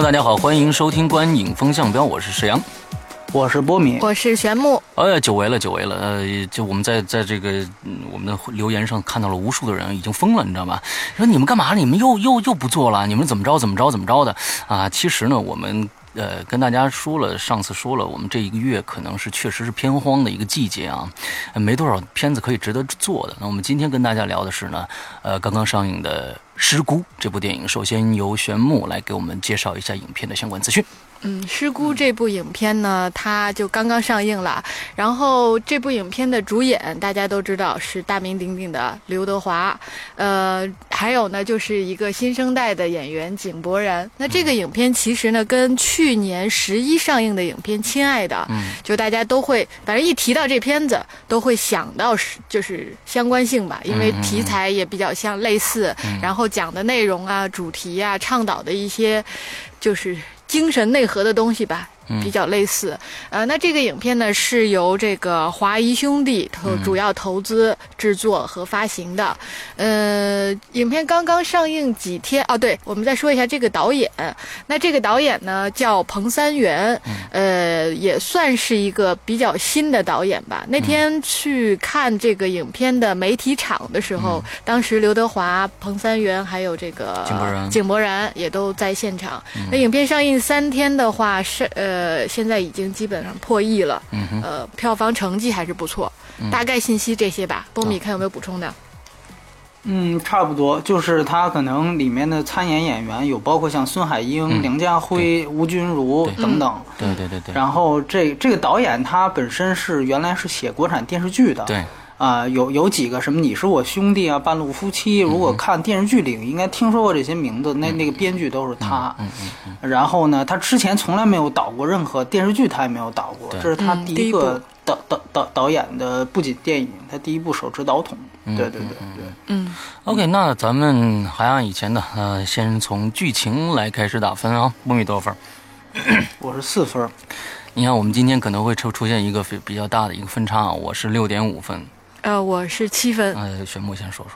众，大家好，欢迎收听《观影风向标》，我是石阳，我是波米，我是玄木。哎呀，久违了，久违了。呃，就我们在在这个我们的留言上看到了无数的人已经疯了，你知道吗？说你们干嘛？你们又又又不做了？你们怎么着？怎么着？怎么着的？啊，其实呢，我们。呃，跟大家说了，上次说了，我们这一个月可能是确实是偏荒的一个季节啊，没多少片子可以值得做的。那我们今天跟大家聊的是呢，呃，刚刚上映的《失孤》这部电影。首先由玄木来给我们介绍一下影片的相关资讯。嗯，《失孤》这部影片呢，它就刚刚上映了。然后这部影片的主演大家都知道是大名鼎鼎的刘德华，呃，还有呢就是一个新生代的演员井柏然。那这个影片其实呢，跟去年十一上映的影片《亲爱的》，嗯，就大家都会，反正一提到这片子，都会想到是就是相关性吧，因为题材也比较像类似，然后讲的内容啊、主题啊、倡导的一些，就是。精神内核的东西吧。比较类似，呃，那这个影片呢是由这个华谊兄弟投主要投资制作和发行的，呃，影片刚刚上映几天哦，对，我们再说一下这个导演，那这个导演呢叫彭三元，呃，也算是一个比较新的导演吧。那天去看这个影片的媒体场的时候，当时刘德华、彭三元还有这个井柏然，井柏然也都在现场。那影片上映三天的话是呃。呃，现在已经基本上破亿了，呃，票房成绩还是不错。大概信息这些吧，波米看有没有补充的？嗯，差不多，就是他可能里面的参演演员有包括像孙海英、梁家辉、吴君如等等。对对对对。然后这这个导演他本身是原来是写国产电视剧的。对。啊，有有几个什么你是我兄弟啊，半路夫妻。如果看电视剧里，应该听说过这些名字。那那个编剧都是他。嗯嗯嗯。然后呢，他之前从来没有导过任何电视剧，他也没有导过。这是他第一个导导导导演的，不仅电影，他第一部手持导筒。对对对对。嗯。OK，那咱们还按以前的，呃，先从剧情来开始打分啊。木米多少分？我是四分。你看，我们今天可能会出出现一个比比较大的一个分差啊。我是六点五分。呃，我是七分。呃，玄牧先说说。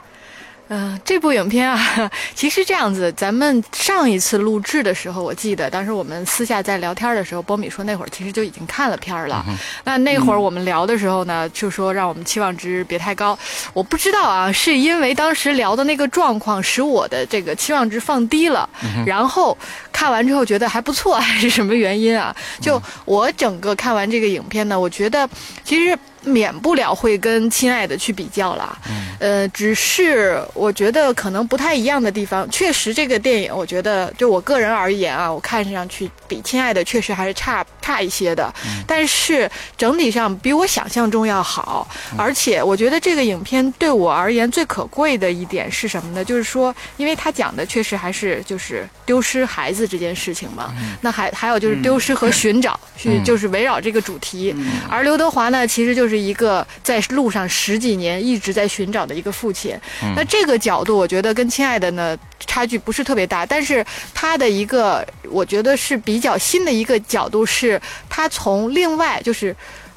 呃，这部影片啊，其实这样子，咱们上一次录制的时候，我记得当时我们私下在聊天的时候，波米说那会儿其实就已经看了片儿了。那那会儿我们聊的时候呢，就说让我们期望值别太高。我不知道啊，是因为当时聊的那个状况使我的这个期望值放低了，然后看完之后觉得还不错，还是什么原因啊？就我整个看完这个影片呢，我觉得其实。免不了会跟亲爱的去比较了，呃，只是我觉得可能不太一样的地方，确实这个电影，我觉得就我个人而言啊，我看上去比亲爱的确实还是差差一些的，但是整体上比我想象中要好，而且我觉得这个影片对我而言最可贵的一点是什么呢？就是说，因为他讲的确实还是就是丢失孩子这件事情嘛，那还还有就是丢失和寻找，去就是围绕这个主题，而刘德华呢，其实就是。是一个在路上十几年一直在寻找的一个父亲，那这个角度我觉得跟亲爱的呢差距不是特别大，但是他的一个我觉得是比较新的一个角度是，他从另外就是。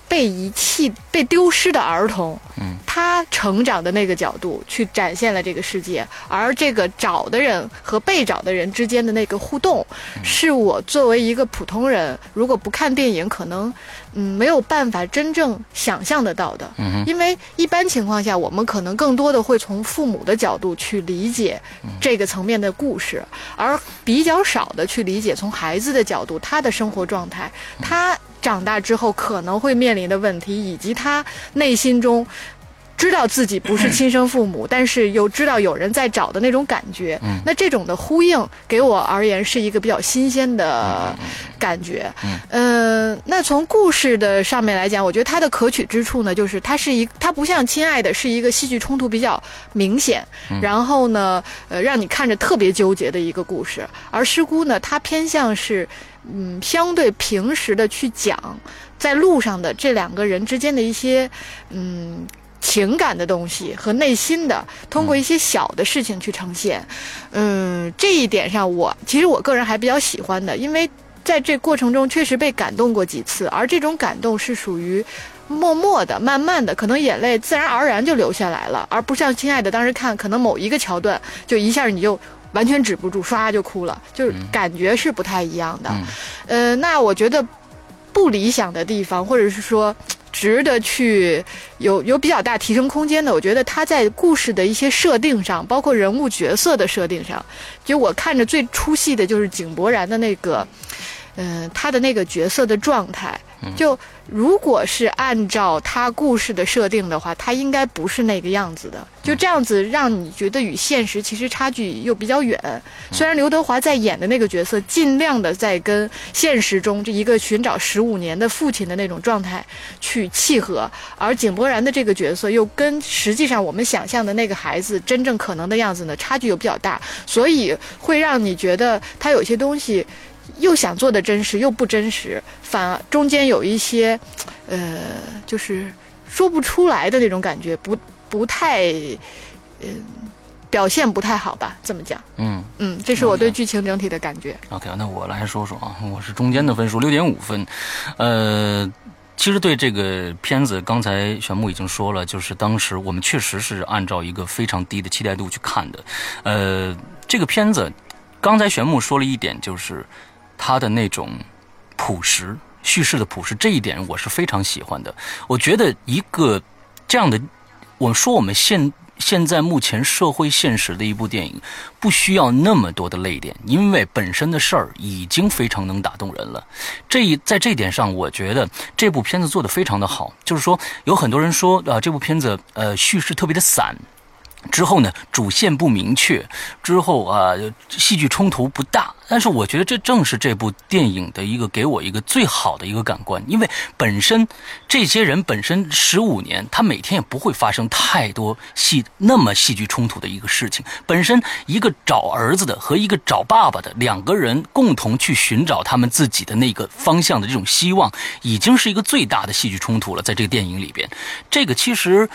被遗弃、被丢失的儿童，嗯，他成长的那个角度去展现了这个世界，而这个找的人和被找的人之间的那个互动，是我作为一个普通人，如果不看电影，可能嗯没有办法真正想象得到的。嗯，因为一般情况下，我们可能更多的会从父母的角度去理解这个层面的故事，而比较少的去理解从孩子的角度他的生活状态，他。长大之后可能会面临的问题，以及他内心中知道自己不是亲生父母，但是又知道有人在找的那种感觉。嗯那这种的呼应，给我而言是一个比较新鲜的感觉。嗯、那从故事的上面来讲，我觉得它的可取之处呢，就是它是一，它不像《亲爱的》是一个戏剧冲突比较明显，然后呢，呃，让你看着特别纠结的一个故事。而《失孤》呢，它偏向是，嗯，相对平实的去讲在路上的这两个人之间的一些，嗯。情感的东西和内心的，通过一些小的事情去呈现，嗯，这一点上我其实我个人还比较喜欢的，因为在这过程中确实被感动过几次，而这种感动是属于默默的、慢慢的，可能眼泪自然而然就流下来了，而不像《亲爱的》当时看，可能某一个桥段就一下你就完全止不住，唰就哭了，就是感觉是不太一样的。呃，那我觉得不理想的地方，或者是说。值得去有有比较大提升空间的，我觉得他在故事的一些设定上，包括人物角色的设定上，就我看着最出戏的就是井柏然的那个，嗯、他的那个角色的状态。就如果是按照他故事的设定的话，他应该不是那个样子的。就这样子让你觉得与现实其实差距又比较远。虽然刘德华在演的那个角色尽量的在跟现实中这一个寻找十五年的父亲的那种状态去契合，而井柏然的这个角色又跟实际上我们想象的那个孩子真正可能的样子呢差距又比较大，所以会让你觉得他有些东西。又想做的真实，又不真实，反而中间有一些，呃，就是说不出来的那种感觉，不不太，嗯、表现不太好吧？这么讲，嗯嗯，这是我对剧情整体的感觉。，OK，那我来说说啊，我是中间的分数六点五分，呃。其实对这个片子，刚才玄牧已经说了，就是当时我们确实是按照一个非常低的期待度去看的。呃，这个片子，刚才玄牧说了一点，就是他的那种朴实叙事的朴实，这一点我是非常喜欢的。我觉得一个这样的，我说我们现现在目前社会现实的一部电影，不需要那么多的泪点，因为本身的事儿已经非常能打动人了。这一在这一点上，我觉得这部片子做得非常的好。就是说，有很多人说啊、这部片子呃叙事特别的散。之后呢，主线不明确，之后啊，戏剧冲突不大。但是我觉得这正是这部电影的一个给我一个最好的一个感官，因为本身这些人本身十五年，他每天也不会发生太多戏那么戏剧冲突的一个事情。本身一个找儿子的和一个找爸爸的两个人共同去寻找他们自己的那个方向的这种希望，已经是一个最大的戏剧冲突了。在这个电影里边，这个其实。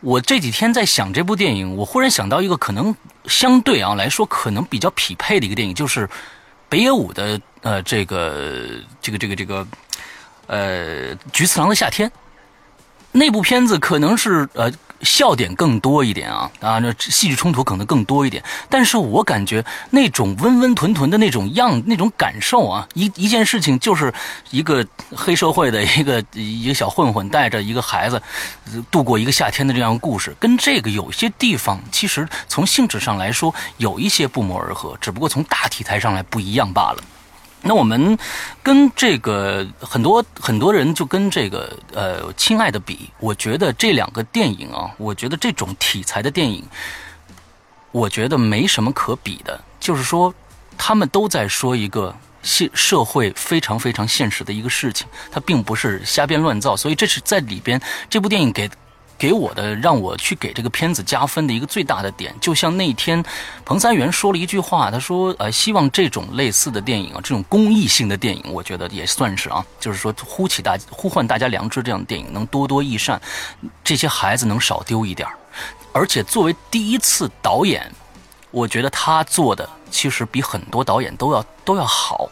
我这几天在想这部电影，我忽然想到一个可能相对啊来说可能比较匹配的一个电影，就是北野武的呃这个这个这个这个呃《菊次郎的夏天》那部片子，可能是呃笑点更多一点啊啊，那戏剧冲突可能更多一点，但是我感觉那种温温吞吞的那种样那种感受啊，一一件事情就是一个黑社会的一个一个小混混带着一个孩子度过一个夏天的这样的故事，跟这个有些地方其实从性质上来说有一些不谋而合，只不过从大题材上来不一样罢了。那我们跟这个很多很多人就跟这个呃亲爱的比，我觉得这两个电影啊，我觉得这种题材的电影，我觉得没什么可比的，就是说他们都在说一个现社会非常非常现实的一个事情，它并不是瞎编乱造，所以这是在里边这部电影给。给我的让我去给这个片子加分的一个最大的点，就像那天彭三元说了一句话，他说：“呃，希望这种类似的电影啊，这种公益性的电影，我觉得也算是啊，就是说呼起大呼唤大家良知这样的电影能多多益善，这些孩子能少丢一点。而且作为第一次导演，我觉得他做的其实比很多导演都要都要好，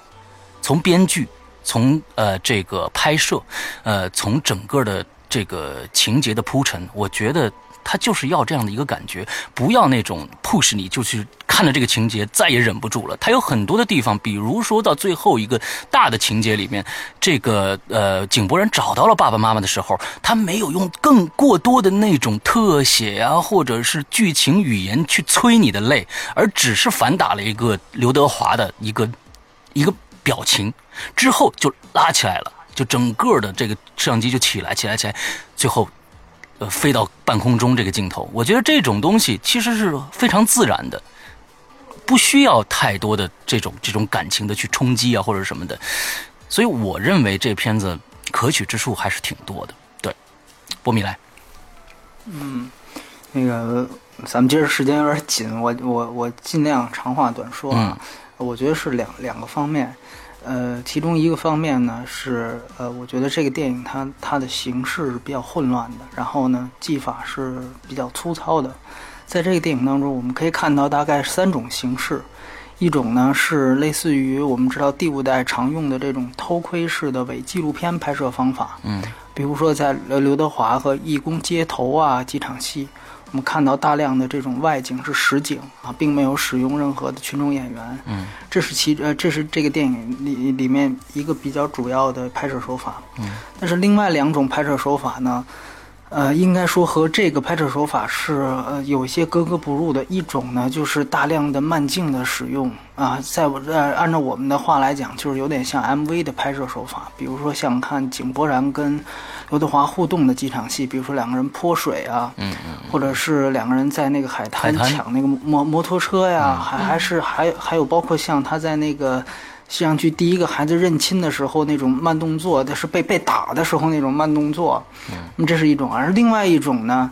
从编剧，从呃这个拍摄，呃从整个的。这个情节的铺陈，我觉得他就是要这样的一个感觉，不要那种 push 你就去看了这个情节再也忍不住了。他有很多的地方，比如说到最后一个大的情节里面，这个呃井柏然找到了爸爸妈妈的时候，他没有用更过多的那种特写啊，或者是剧情语言去催你的泪，而只是反打了一个刘德华的一个一个表情，之后就拉起来了。就整个的这个摄像机就起来，起来，起来，最后呃飞到半空中这个镜头，我觉得这种东西其实是非常自然的，不需要太多的这种这种感情的去冲击啊或者什么的，所以我认为这片子可取之处还是挺多的。对，波米莱，嗯，那个咱们今儿时间有点紧，我我我尽量长话短说啊。我觉得是两两个方面，呃，其中一个方面呢是呃，我觉得这个电影它它的形式是比较混乱的，然后呢技法是比较粗糙的。在这个电影当中，我们可以看到大概三种形式，一种呢是类似于我们知道第五代常用的这种偷窥式的伪纪录片拍摄方法，嗯比如说在呃刘德华和义工街头啊几场戏，我们看到大量的这种外景是实景啊，并没有使用任何的群众演员。嗯，这是其呃这是这个电影里里面一个比较主要的拍摄手法。嗯，但是另外两种拍摄手法呢，呃，应该说和这个拍摄手法是呃有一些格格不入的。一种呢就是大量的慢镜的使用啊，在我呃按照我们的话来讲，就是有点像 MV 的拍摄手法。比如说像看井柏然跟刘德华互动的几场戏，比如说两个人泼水啊，嗯嗯或者是两个人在那个海滩海滩抢那个摩摩托车呀，还还是还还有包括像他在那个西洋剧第一个孩子认亲的时候那种慢动作，但是被被打的时候那种慢动作，那么这是一种，而另外一种呢。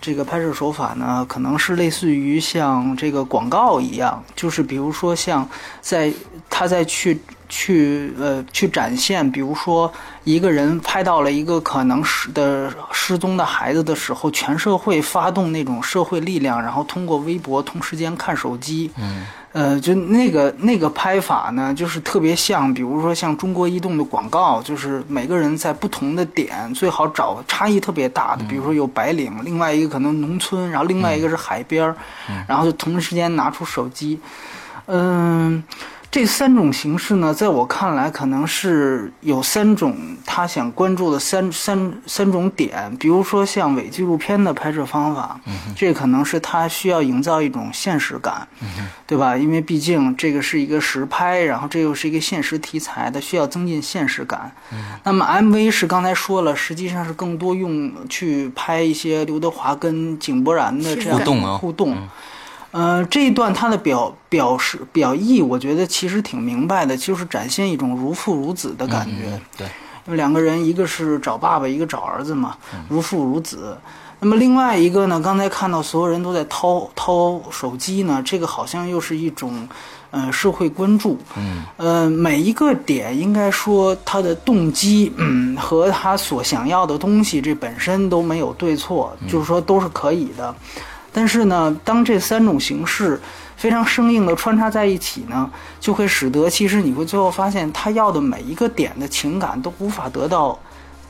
这个拍摄手法呢，可能是类似于像这个广告一样，就是比如说像在他在去去呃去展现，比如说一个人拍到了一个可能失的失踪的孩子的时候，全社会发动那种社会力量，然后通过微博同时间看手机，嗯呃，就那个那个拍法呢，就是特别像，比如说像中国移动的广告，就是每个人在不同的点，最好找差异特别大的，比如说有白领，另外一个可能农村，然后另外一个是海边儿，然后就同时间拿出手机，嗯。这三种形式呢，在我看来，可能是有三种他想关注的三三三种点。比如说像伪纪录片的拍摄方法，这可能是他需要营造一种现实感，对吧？因为毕竟这个是一个实拍，然后这又是一个现实题材的，需要增进现实感。那么 MV 是刚才说了，实际上是更多用去拍一些刘德华跟井柏然的这样互动啊互动。呃，这一段他的表表示表意，我觉得其实挺明白的，就是展现一种如父如子的感觉。嗯对，因为两个人，一个是找爸爸，一个找儿子嘛，如父如子。那么另外一个呢，刚才看到所有人都在掏掏手机呢，这个好像又是一种，呃，社会关注。嗯呃，每一个点应该说他的动机，嗯，和他所想要的东西，这本身都没有对错，就是说都是可以的。但是呢，当这三种形式非常生硬的穿插在一起呢，就会使得其实你会最后发现，他要的每一个点的情感都无法得到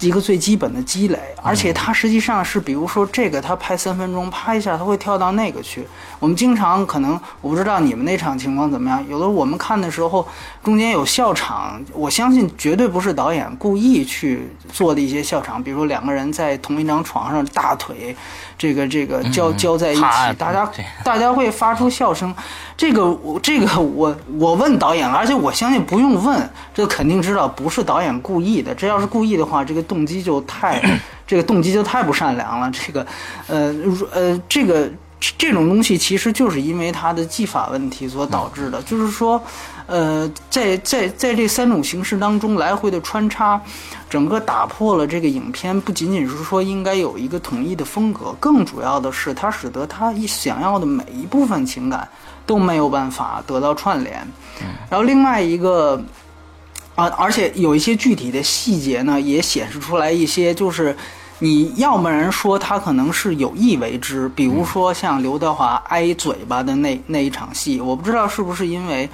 一个最基本的积累，而且他实际上是，比如说这个他拍三分钟，啪一下他会跳到那个去。我们经常可能我不知道你们那场情况怎么样，有的我们看的时候中间有笑场，我相信绝对不是导演故意去做的一些笑场，比如说两个人在同一张床上，大腿这个这个交交在一起，大家大家会发出笑声。这个我这个我我问导演了，而且我相信不用问，这肯定知道不是导演故意的。这要是故意的话，这个动机就太 这个动机就太不善良了。这个呃呃这个。这种东西其实就是因为它的技法问题所导致的，就是说，呃，在在在这三种形式当中来回的穿插，整个打破了这个影片不仅仅是说应该有一个统一的风格，更主要的是它使得他一想要的每一部分情感都没有办法得到串联。然后另外一个。啊，而且有一些具体的细节呢，也显示出来一些，就是你要么然说他可能是有意为之，比如说像刘德华挨嘴巴的那那一场戏，我不知道是不是因为，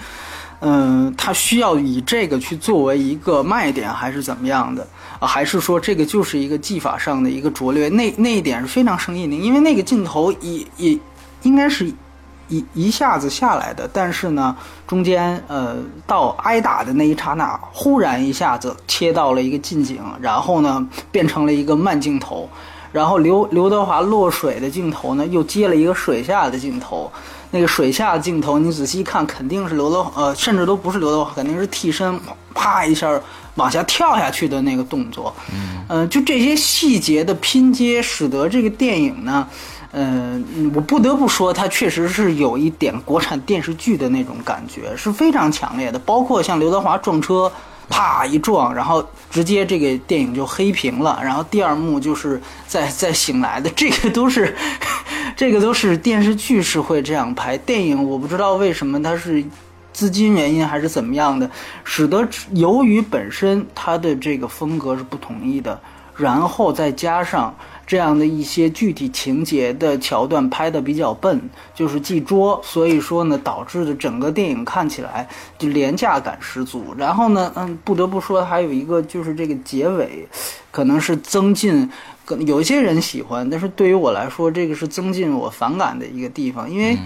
嗯、他需要以这个去作为一个卖点，还是怎么样的啊？还是说这个就是一个技法上的一个拙劣？那那一点是非常生硬的，因为那个镜头也也应该是一一下子下来的，但是呢，中间呃到挨打的那一刹那，忽然一下子切到了一个近景，然后呢变成了一个慢镜头，然后刘刘德华落水的镜头呢又接了一个水下的镜头，那个水下的镜头你仔细看，肯定是刘德呃甚至都不是刘德华，肯定是替身啪一下往下跳下去的那个动作。嗯，呃，就这些细节的拼接，使得这个电影呢。嗯，我不得不说，它确实是有一点国产电视剧的那种感觉，是非常强烈的。包括像刘德华撞车，啪一撞，然后直接这个电影就黑屏了。然后第二幕就是再再醒来的，这个都是，这个都是电视剧是会这样拍。电影我不知道为什么它是资金原因还是怎么样的，使得由于本身它的这个风格是不统一的，然后再加上。这样的一些具体情节的桥段拍的比较笨，就是记拙，所以说呢，导致的整个电影看起来就廉价感十足。然后呢，嗯，不得不说还有一个就是这个结尾，可能是增进，可有一些人喜欢，但是对于我来说，这个是增进我反感的一个地方，因为，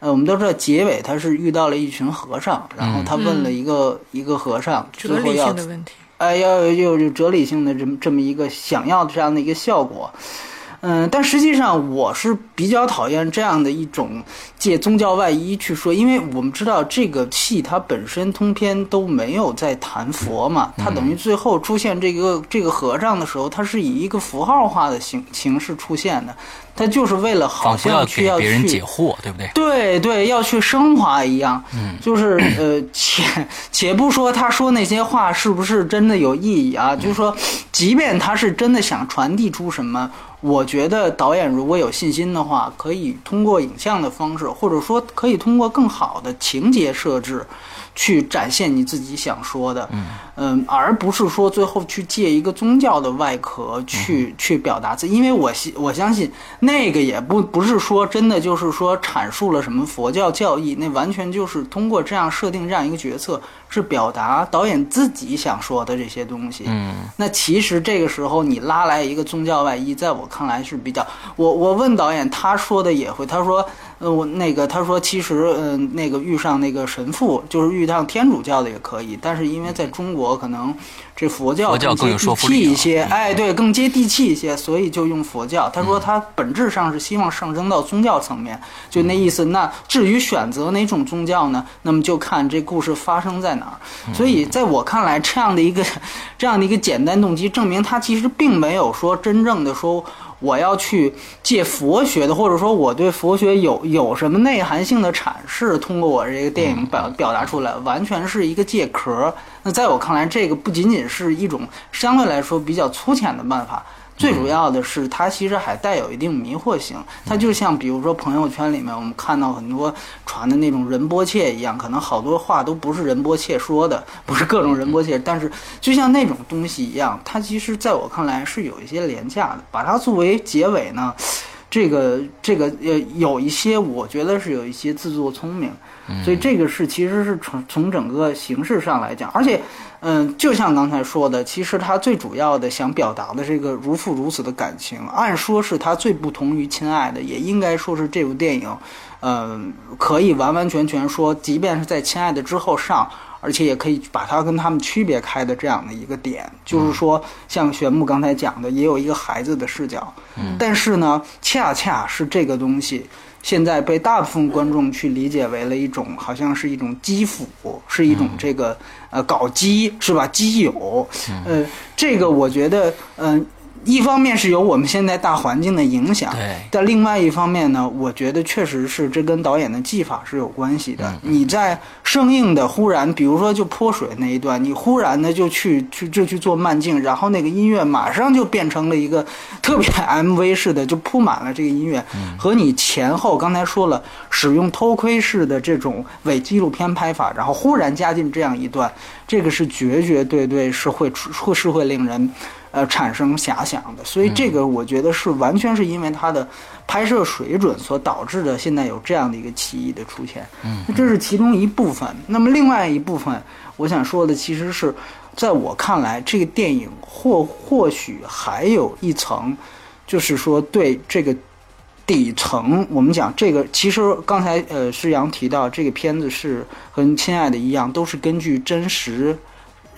呃，我们都知道结尾他是遇到了一群和尚，然后他问了一个一个和尚，最后要的问题。哎，要有有哲理性的这么这么一个想要的这样的一个效果，嗯，但实际上我是比较讨厌这样的一种借宗教外衣去说，因为我们知道这个戏它本身通篇都没有在谈佛嘛，它等于最后出现这个这个和尚的时候，它是以一个符号化的形形式出现的。他就是为了好像去要别人解惑，对不对？对对，要去升华一样。嗯，就是呃，且且不说他说那些话是不是真的有意义啊？就是说，即便他是真的想传递出什么，我觉得导演如果有信心的话，可以通过影像的方式，或者说可以通过更好的情节设置。去展现你自己想说的，嗯，而不是说最后去借一个宗教的外壳去去表达自，因为我信我相信那个也不不是说真的就是说阐述了什么佛教教义，那完全就是通过这样设定这样一个角色。是表达导演自己想说的这些东西。嗯，那其实这个时候你拉来一个宗教外衣，在我看来是比较。我我问导演，他说的也会，他说，呃，我那个他说，其实，嗯，那个遇上那个神父，就是遇上天主教的也可以，但是因为在中国可能。这佛教更接地气一些，哎，对，更接地气一些，所以就用佛教。他说他本质上是希望上升到宗教层面，就那意思。那至于选择哪种宗教呢？那么就看这故事发生在哪儿。所以在我看来，这样的一个这样的一个简单动机，证明他其实并没有说真正的说。我要去借佛学的，或者说我对佛学有有什么内涵性的阐释，通过我这个电影表表达出来，完全是一个借壳。那在我看来，这个不仅仅是一种相对来说比较粗浅的办法。最主要的是，它其实还带有一定迷惑性。它就像比如说朋友圈里面我们看到很多传的那种仁波切一样，可能好多话都不是仁波切说的，不是各种仁波切，但是就像那种东西一样，它其实在我看来是有一些廉价的。把它作为结尾呢，这个这个呃有一些我觉得是有一些自作聪明。所以这个是其实是从从整个形式上来讲，而且。嗯，就像刚才说的，其实他最主要的想表达的这个如父如子的感情，按说是他最不同于亲爱的，也应该说是这部电影，嗯，可以完完全全说，即便是在亲爱的之后上，而且也可以把它跟他们区别开的这样的一个点，就是说，像玄木刚才讲的，也有一个孩子的视角，嗯，但是呢，恰恰是这个东西。现在被大部分观众去理解为了一种，好像是一种基辅，是一种这个呃搞基是吧？基友，呃，这个我觉得，嗯。一方面是有我们现在大环境的影响，对，但另外一方面呢，我觉得确实是这跟导演的技法是有关系的。你在生硬的忽然，比如说就泼水那一段，你忽然的就去去就去做慢镜，然后那个音乐马上就变成了一个特别 MV 式的，就铺满了这个音乐，和你前后刚才说了使用偷窥式的这种伪纪录片拍法，然后忽然加进这样一段，这个是绝绝对对是会会是会令人。呃，产生遐想的，所以这个我觉得是完全是因为它的拍摄水准所导致的，现在有这样的一个歧义的出现。嗯，这是其中一部分。那么另外一部分，我想说的其实是，在我看来，这个电影或或许还有一层，就是说对这个底层，我们讲这个，其实刚才呃施阳提到这个片子是和《亲爱的》一样，都是根据真实。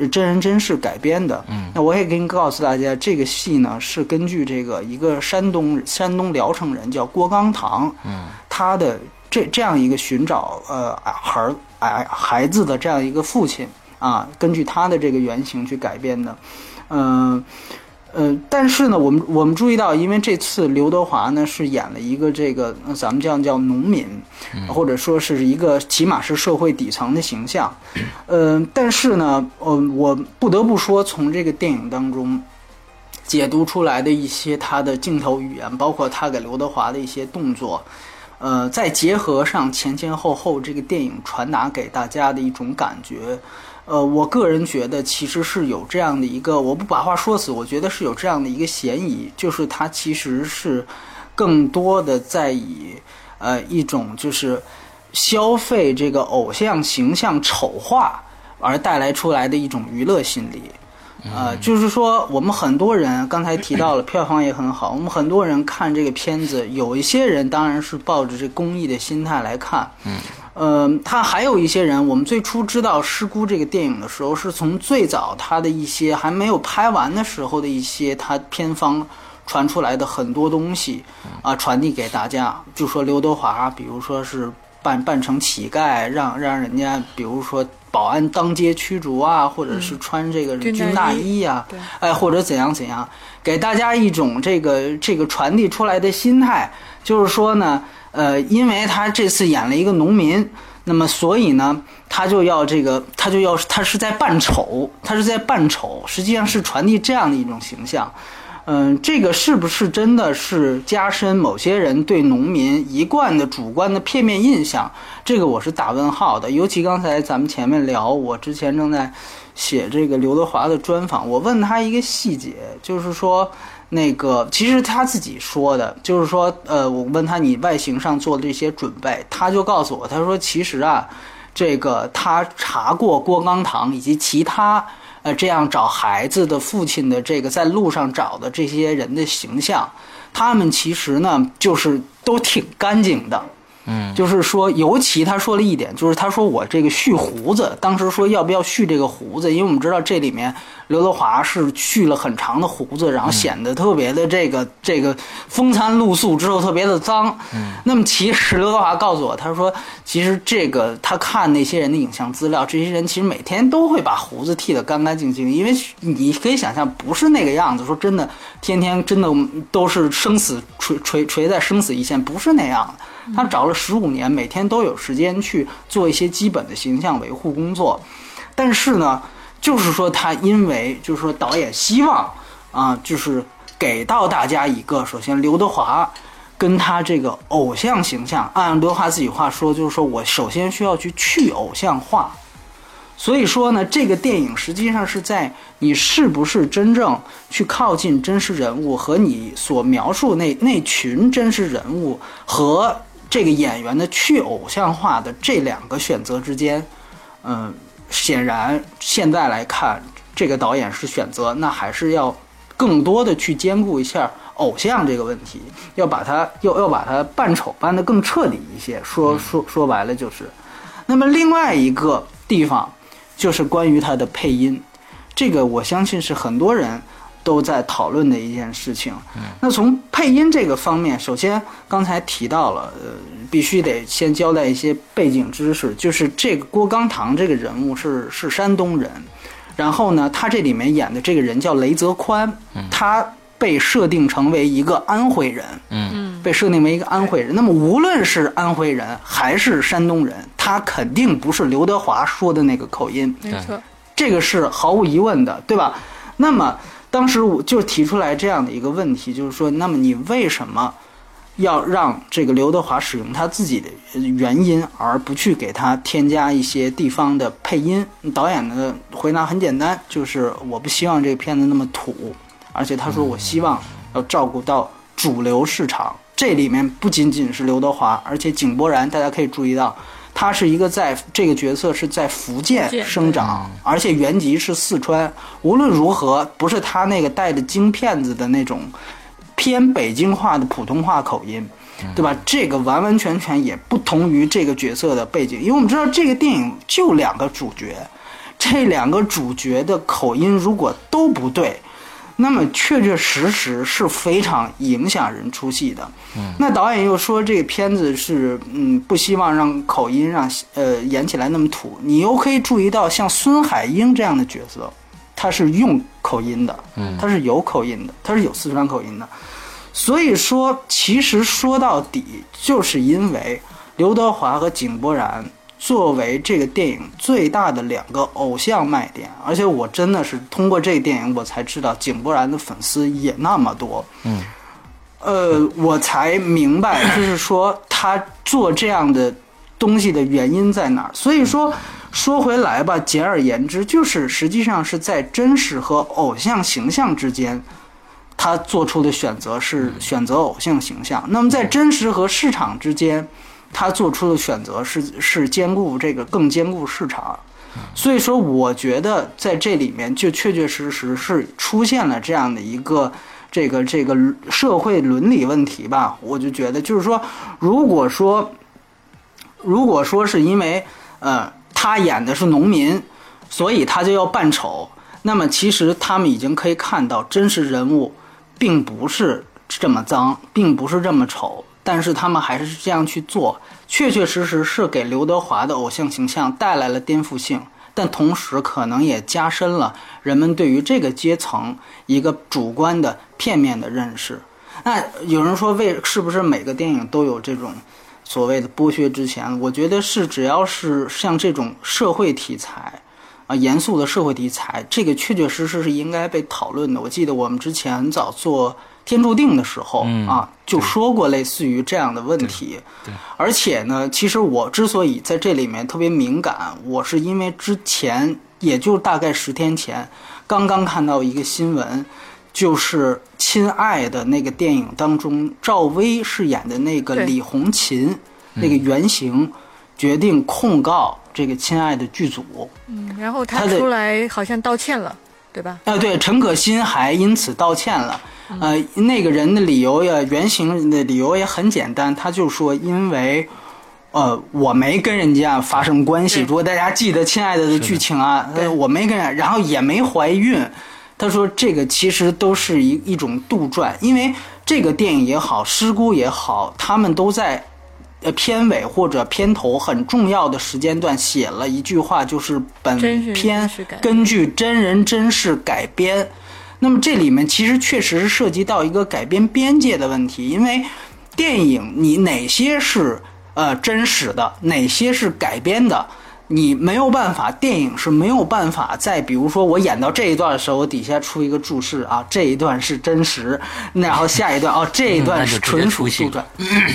真人真事改编的，嗯，那我也给你告诉大家，这个戏呢是根据这个一个山东山东聊城人叫郭刚堂，嗯，他的这这样一个寻找呃孩儿哎孩子的这样一个父亲，啊，根据他的这个原型去改编的，嗯。呃，但是呢，我们我们注意到，因为这次刘德华呢是演了一个这个咱们这样叫农民，或者说是一个起码是社会底层的形象。呃，但是呢，呃，我不得不说，从这个电影当中解读出来的一些他的镜头语言，包括他给刘德华的一些动作，呃，再结合上前前后后这个电影传达给大家的一种感觉。呃，我个人觉得其实是有这样的一个，我不把话说死，我觉得是有这样的一个嫌疑，就是它其实是更多的在以呃一种就是消费这个偶像形象丑化而带来出来的一种娱乐心理。呃，就是说我们很多人刚才提到了票房也很好，我们很多人看这个片子，有一些人当然是抱着这公益的心态来看。嗯。呃，他还有一些人，我们最初知道《失孤》这个电影的时候，是从最早他的一些还没有拍完的时候的一些他片方传出来的很多东西啊，传递给大家。就说刘德华，比如说是扮扮成乞丐，让让人家，比如说保安当街驱逐啊，或者是穿这个军大衣呀，哎，或者怎样怎样，给大家一种这个这个传递出来的心态，就是说呢。呃，因为他这次演了一个农民，那么所以呢，他就要这个，他就要他是在扮丑，他是在扮丑，实际上是传递这样的一种形象。嗯，这个是不是真的是加深某些人对农民一贯的主观的片面印象？这个我是打问号的。尤其刚才咱们前面聊，我之前正在写这个刘德华的专访，我问他一个细节，就是说。那个其实他自己说的，就是说，呃，我问他你外形上做的这些准备，他就告诉我，他说其实啊，这个他查过郭刚堂以及其他呃这样找孩子的父亲的这个在路上找的这些人的形象，他们其实呢就是都挺干净的。嗯，就是说，尤其他说了一点，就是他说我这个蓄胡子，当时说要不要蓄这个胡子，因为我们知道这里面刘德华是蓄了很长的胡子，然后显得特别的这个这个风餐露宿之后特别的脏。嗯，那么其实刘德华告诉我，他说其实这个他看那些人的影像资料，这些人其实每天都会把胡子剃得干干净净，因为你可以想象不是那个样子，说真的，天天真的都是生死垂垂垂在生死一线，不是那样的。他找了十五年，每天都有时间去做一些基本的形象维护工作，但是呢，就是说他因为就是说导演希望啊，就是给到大家一个，首先刘德华跟他这个偶像形象，按刘德华自己话说，就是说我首先需要去去偶像化。所以说呢，这个电影实际上是在你是不是真正去靠近真实人物和你所描述那那群真实人物和。这个演员的去偶像化的这两个选择之间，嗯，显然现在来看，这个导演是选择那还是要更多的去兼顾一下偶像这个问题，要把它要要把它扮丑扮得更彻底一些。说说说白了就是，那么另外一个地方就是关于他的配音，这个我相信是很多人。都在讨论的一件事情。那从配音这个方面，首先刚才提到了，呃，必须得先交代一些背景知识，就是这个郭刚堂这个人物是是山东人，然后呢，他这里面演的这个人叫雷泽宽，他被设定成为一个安徽人，嗯，被设定为一个安徽人。那么无论是安徽人还是山东人，他肯定不是刘德华说的那个口音，没错，这个是毫无疑问的，对吧？那么。当时我就提出来这样的一个问题，就是说，那么你为什么要让这个刘德华使用他自己的原因，而不去给他添加一些地方的配音？导演的回答很简单，就是我不希望这个片子那么土，而且他说我希望要照顾到主流市场。这里面不仅仅是刘德华，而且井柏然，大家可以注意到。他是一个在这个角色是在福建生长，而且原籍是四川。无论如何，不是他那个带着京片子的那种偏北京话的普通话口音，对吧？这个完完全全也不同于这个角色的背景，因为我们知道这个电影就两个主角，这两个主角的口音如果都不对，那么确确实实是非常影响人出戏的。嗯，那导演又说这个片子是嗯不希望让口音让呃演起来那么土，你又可以注意到像孙海英这样的角色，他是用口音的，嗯，他是有口音的，他是有四川口音的。所以说，其实说到底，就是因为刘德华和井柏然作为这个电影最大的两个偶像卖点，而且我真的是通过这个电影，我才知道井柏然的粉丝也那么多。嗯，呃，我才明白，就是说他做这样的东西的原因在哪儿。所以说，说回来吧，简而言之，就是实际上是在真实和偶像形象之间。他做出的选择是选择偶像形象，那么在真实和市场之间，他做出的选择是是兼顾这个更兼顾市场，所以说我觉得在这里面就确确实实是出现了这样的一个这个这个社会伦理问题吧，我就觉得就是说，如果说如果说是因为呃他演的是农民，所以他就要扮丑，那么其实他们已经可以看到真实人物。并不是这么脏，并不是这么丑，但是他们还是这样去做，确确实实是给刘德华的偶像形象带来了颠覆性，但同时可能也加深了人们对于这个阶层一个主观的片面的认识。那有人说，为是不是每个电影都有这种所谓的剥削之前？我觉得是，只要是像这种社会题材。啊，严肃的社会题材，这个确确实实是应该被讨论的。我记得我们之前很早做《天注定》的时候啊，就说过类似于这样的问题。对，而且呢，其实我之所以在这里面特别敏感，我是因为之前也就大概十天前，刚刚看到一个新闻，就是《亲爱的》那个电影当中，赵薇饰演的那个李红琴那个原型，决定控告。这个亲爱的剧组，嗯，然后他出来好像道歉了，对吧？啊，对，陈可辛还因此道歉了。呃，那个人的理由呀，原型的理由也很简单，他就说，因为，呃，我没跟人家发生关系。如果大家记得《亲爱的》的剧情啊，我没跟，然后也没怀孕。他说这个其实都是一一种杜撰，因为这个电影也好，师姑也好，他们都在。呃，片尾或者片头很重要的时间段写了一句话，就是本片根据真人真事改编。那么这里面其实确实是涉及到一个改编边界的问题，因为电影你哪些是呃真实的，哪些是改编的。你没有办法，电影是没有办法在，比如说我演到这一段的时候，我底下出一个注释啊，这一段是真实，然后下一段哦，这一段是纯属杜撰，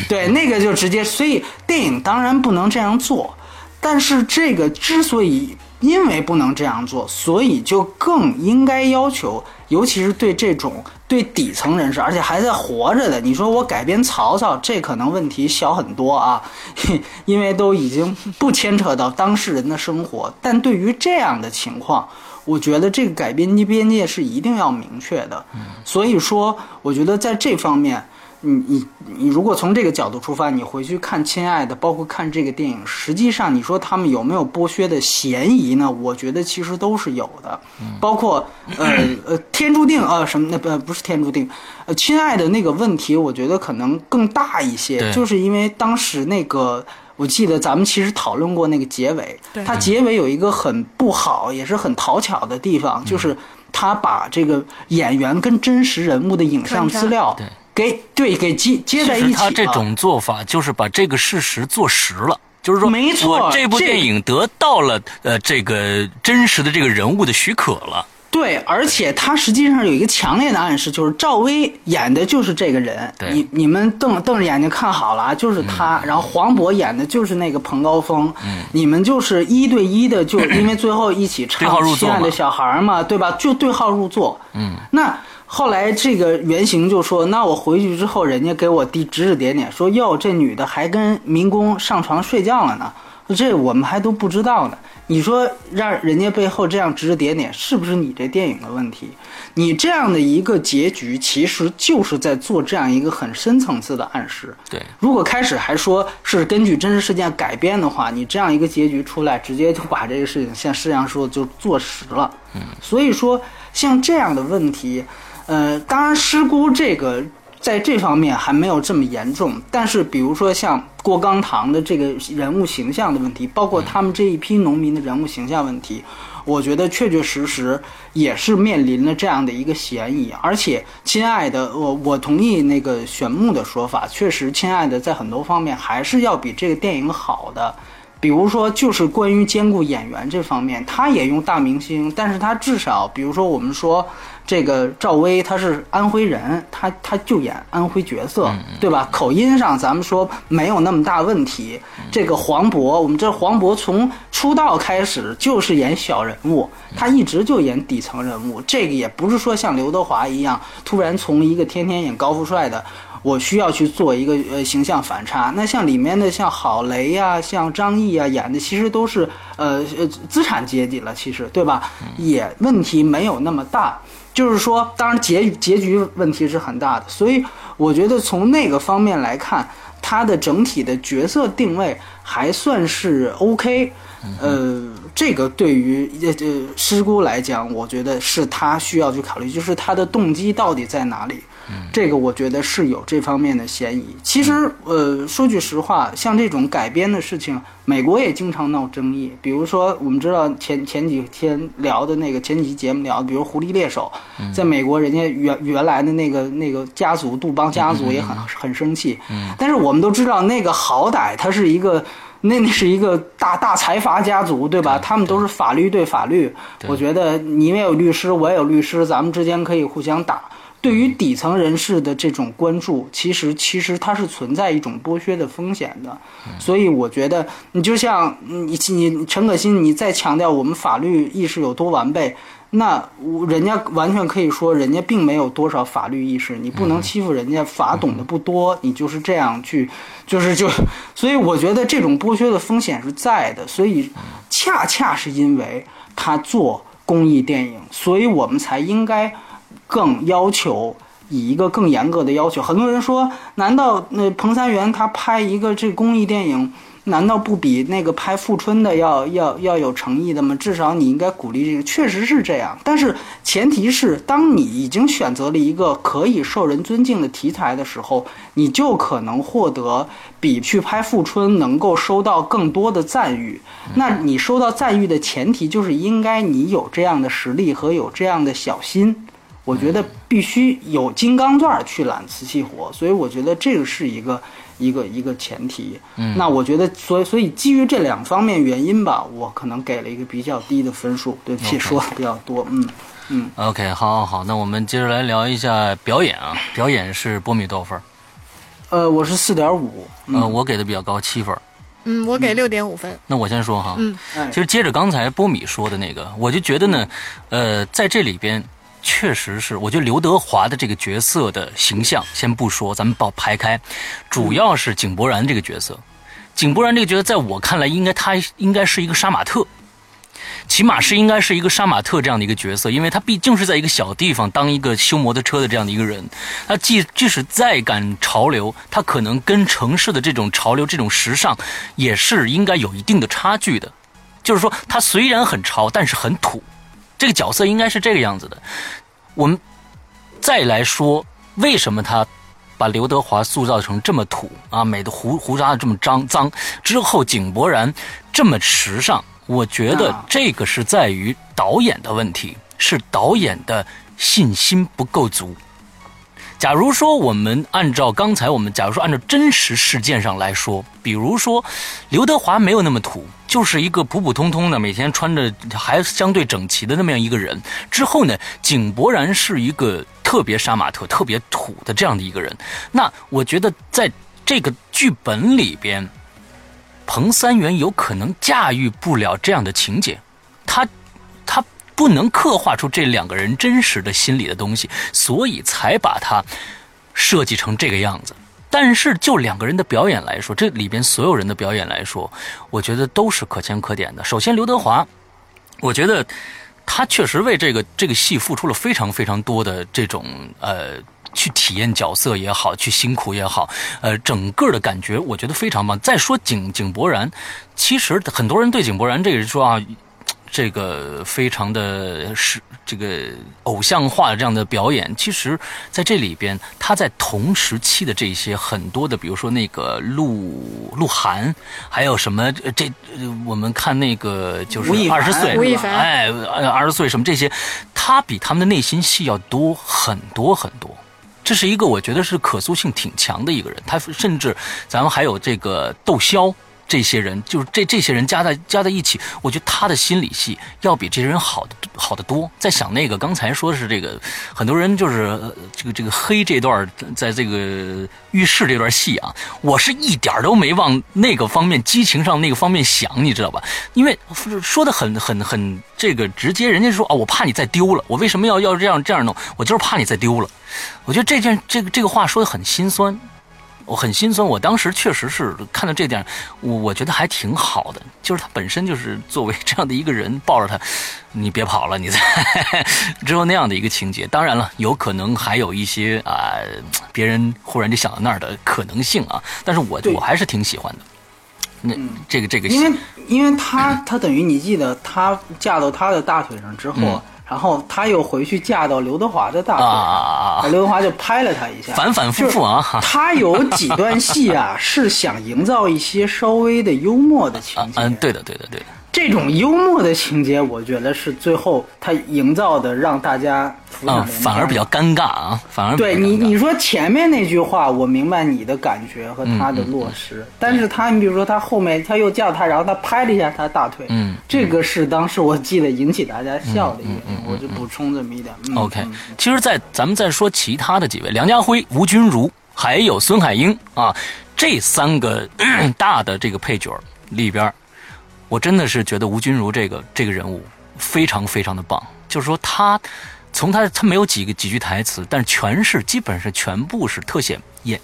对，那个就直接，所以电影当然不能这样做，但是这个之所以。因为不能这样做，所以就更应该要求，尤其是对这种对底层人士，而且还在活着的。你说我改编曹操，这可能问题小很多啊，因为都已经不牵扯到当事人的生活。但对于这样的情况，我觉得这个改编的边界是一定要明确的。所以说，我觉得在这方面。你你你，如果从这个角度出发，你回去看《亲爱的》，包括看这个电影，实际上你说他们有没有剥削的嫌疑呢？我觉得其实都是有的。包括呃呃，天注定啊什么那不不是天注定，呃，《亲爱的》那个问题，我觉得可能更大一些，就是因为当时那个，我记得咱们其实讨论过那个结尾，它结尾有一个很不好，也是很讨巧的地方，就是他把这个演员跟真实人物的影像资料。给对给接接在一起他这种做法就是把这个事实做实了，就是说，没错，这部电影得到了呃这个真实的这个人物的许可了。对，而且他实际上有一个强烈的暗示，就是赵薇演的就是这个人。你你们瞪瞪着眼睛看好了啊，就是他。然后黄渤演的就是那个彭高峰。嗯，你们就是一对一的，就因为最后一起唱《亲爱的小孩》嘛，对吧？就对号入座。嗯，那。后来这个原型就说：“那我回去之后，人家给我递指指点点，说哟，这女的还跟民工上床睡觉了呢，这我们还都不知道呢。你说让人家背后这样指指点点，是不是你这电影的问题？你这样的一个结局，其实就是在做这样一个很深层次的暗示。对，如果开始还说是根据真实事件改编的话，你这样一个结局出来，直接就把这个事情像施阳说就坐实了。嗯，所以说像这样的问题。”呃，当然失孤这个在这方面还没有这么严重，但是比如说像郭刚堂的这个人物形象的问题，包括他们这一批农民的人物形象问题。我觉得确确实实也是面临了这样的一个嫌疑，而且，亲爱的，我我同意那个玄木的说法，确实，亲爱的在很多方面还是要比这个电影好的，比如说就是关于兼顾演员这方面，他也用大明星，但是他至少，比如说我们说。这个赵薇她是安徽人，她她就演安徽角色，对吧？口音上咱们说没有那么大问题。这个黄渤，我们这黄渤从出道开始就是演小人物，他一直就演底层人物。这个也不是说像刘德华一样，突然从一个天天演高富帅的，我需要去做一个呃形象反差。那像里面的像郝蕾呀，像张译啊演的，其实都是呃呃资产阶级了，其实对吧？也问题没有那么大。就是说，当然结结局问题是很大的，所以我觉得从那个方面来看，他的整体的角色定位还算是 OK。呃，这个对于呃呃师姑来讲，我觉得是他需要去考虑，就是他的动机到底在哪里。这个我觉得是有这方面的嫌疑。其实，呃，说句实话，像这种改编的事情，美国也经常闹争议。比如说，我们知道前前几天聊的那个前几期节目聊，比如《狐狸猎手》，在美国人家原原来的那个那个家族杜邦家族也很很生气。但是我们都知道，那个好歹它是一个那那是一个大大财阀家族，对吧？他们都是法律对法律。我觉得你也有律师，我也有律师，咱们之间可以互相打。对于底层人士的这种关注，其实其实它是存在一种剥削的风险的，所以我觉得你就像你你陈可辛，你再强调我们法律意识有多完备，那人家完全可以说人家并没有多少法律意识，你不能欺负人家法懂得不多，你就是这样去，就是就，所以我觉得这种剥削的风险是在的，所以恰恰是因为他做公益电影，所以我们才应该。更要求以一个更严格的要求，很多人说，难道那彭三元他拍一个这公益电影，难道不比那个拍富春的要要要有诚意的吗？至少你应该鼓励这个，确实是这样。但是前提是，当你已经选择了一个可以受人尊敬的题材的时候，你就可能获得比去拍富春能够收到更多的赞誉。那你收到赞誉的前提就是应该你有这样的实力和有这样的小心。我觉得必须有金刚钻去揽瓷器活，所以我觉得这个是一个一个一个前提。嗯，那我觉得，所以所以基于这两方面原因吧，我可能给了一个比较低的分数。对不起，说的比较多。嗯嗯。OK，好，好，好，那我们接着来聊一下表演啊。表演是波米多少分？呃，我是四点五。呃，我给的比较高，七分。嗯，我给六点五分。那我先说哈。嗯。其实接着刚才波米说的那个，我就觉得呢，呃，在这里边。确实是，我觉得刘德华的这个角色的形象，先不说，咱们把排开，主要是井柏然这个角色。井柏然这个角色，在我看来，应该他应该是一个杀马特，起码是应该是一个杀马特这样的一个角色，因为他毕竟是在一个小地方当一个修摩托车的这样的一个人。他即即使再赶潮流，他可能跟城市的这种潮流、这种时尚，也是应该有一定的差距的。就是说，他虽然很潮，但是很土。这个角色应该是这个样子的。我们再来说，为什么他把刘德华塑造成这么土啊？美的胡胡渣这么脏脏之后，井柏然这么时尚？我觉得这个是在于导演的问题，是导演的信心不够足。假如说我们按照刚才我们，假如说按照真实事件上来说，比如说刘德华没有那么土，就是一个普普通通的，每天穿着还相对整齐的那么样一个人。之后呢，井柏然是一个特别杀马特、特别土的这样的一个人。那我觉得在这个剧本里边，彭三元有可能驾驭不了这样的情节，他。不能刻画出这两个人真实的心理的东西，所以才把它设计成这个样子。但是就两个人的表演来说，这里边所有人的表演来说，我觉得都是可圈可点的。首先，刘德华，我觉得他确实为这个这个戏付出了非常非常多的这种呃，去体验角色也好，去辛苦也好，呃，整个的感觉我觉得非常棒。再说井井柏然，其实很多人对井柏然这个人说啊。这个非常的是这个偶像化的这样的表演，其实在这里边，他在同时期的这些很多的，比如说那个鹿鹿晗，还有什么呃这呃我们看那个就是二十岁，吴亦凡哎，二十岁什么这些，他比他们的内心戏要多很多很多。这是一个我觉得是可塑性挺强的一个人，他甚至咱们还有这个窦骁这些人，就是这这些人加在加在一起，我觉得他的心理戏要比这些人好的好得多。在想那个刚才说的是这个，很多人就是呃这个这个黑这段，在这个浴室这段戏啊，我是一点都没往那个方面激情上那个方面想，你知道吧？因为说的很很很这个直接，人家说啊，我怕你再丢了，我为什么要要这样这样弄？我就是怕你再丢了。我觉得这件这个这个话说的很心酸，我很心酸。我当时确实是看到这点，我我觉得还挺好的，就是他本身就是作为这样的一个人，抱着他，你别跑了，你在之后那样的一个情节。当然了，有可能还有一些啊、别人忽然就想到那儿的可能性啊，但是我我还是挺喜欢的。那这个这个因为因为他他等于你记得他架到他的大腿上之后，嗯然后她又回去嫁到刘德华的大腿啊上，啊啊啊刘德华就拍了她一下，反反复复啊哈他有几段戏啊，是想营造一些稍微的幽默的情节。嗯，对的对的对的。这种幽默的情节，我觉得是最后他营造的，让大家浮想啊，联翩。反而比较尴尬啊，反而对你，你说前面那句话，我明白你的感觉和他的落实，但是他，你比如说他后面他又叫他，然后他拍了一下他大腿，嗯，这个是当时我记得引起大家笑的一点，我就补充这么一点。嗯 OK，嗯其实在，咱们再说其他的几位，梁家辉、吴君如，还有孙海英啊，这三个咳大的这个配角里边儿，我真的是觉得吴君如这个这个人物非常非常的棒。就是说他从他他没有几个几句台词，但是全是基本上全部是特写眼。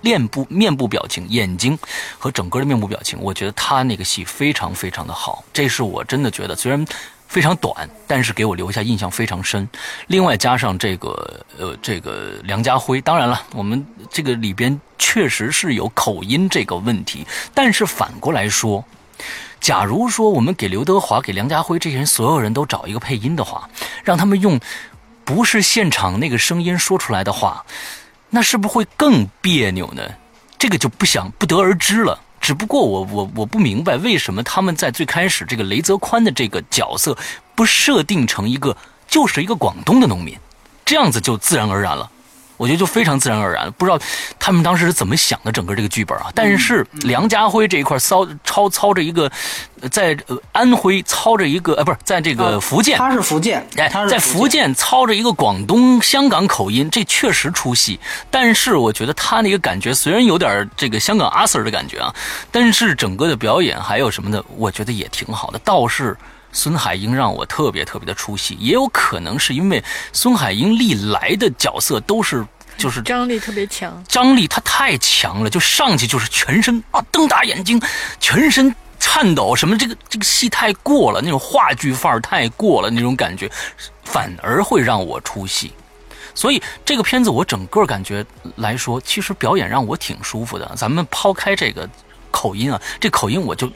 脸部、面部表情、眼睛和整个的面部表情，我觉得他那个戏非常非常的好，这是我真的觉得虽然非常短，但是给我留下印象非常深。另外加上这个呃这个梁家辉，当然了，我们这个里边确实是有口音这个问题，但是反过来说。假如说我们给刘德华、给梁家辉这些人所有人都找一个配音的话，让他们用不是现场那个声音说出来的话，那是不是会更别扭呢？这个就不想不得而知了。只不过我我我不明白为什么他们在最开始这个雷泽宽的这个角色不设定成一个就是一个广东的农民，这样子就自然而然了。我觉得就非常自然而然，不知道他们当时是怎么想的整个这个剧本啊。但是梁家辉这一块操操操着一个，呃在呃安徽操着一个呃不是在这个福建，他是福建，哎他，是在福建操着一个广东、香港口音，这确实出戏。但是我觉得他那个感觉虽然有点这个香港阿 Sir 的感觉啊，但是整个的表演还有什么的，我觉得也挺好的。倒是孙海英让我特别特别的出戏，也有可能是因为孙海英历来的角色都是就是张力特别强。张力他太强了，就上去就是全身啊瞪大眼睛，全身颤抖，什么这个这个戏太过了，那种话剧范儿太过了，那种感觉反而会让我出戏。所以这个片子我整个感觉来说，其实表演让我挺舒服的。咱们抛开这个口音啊，这口音我就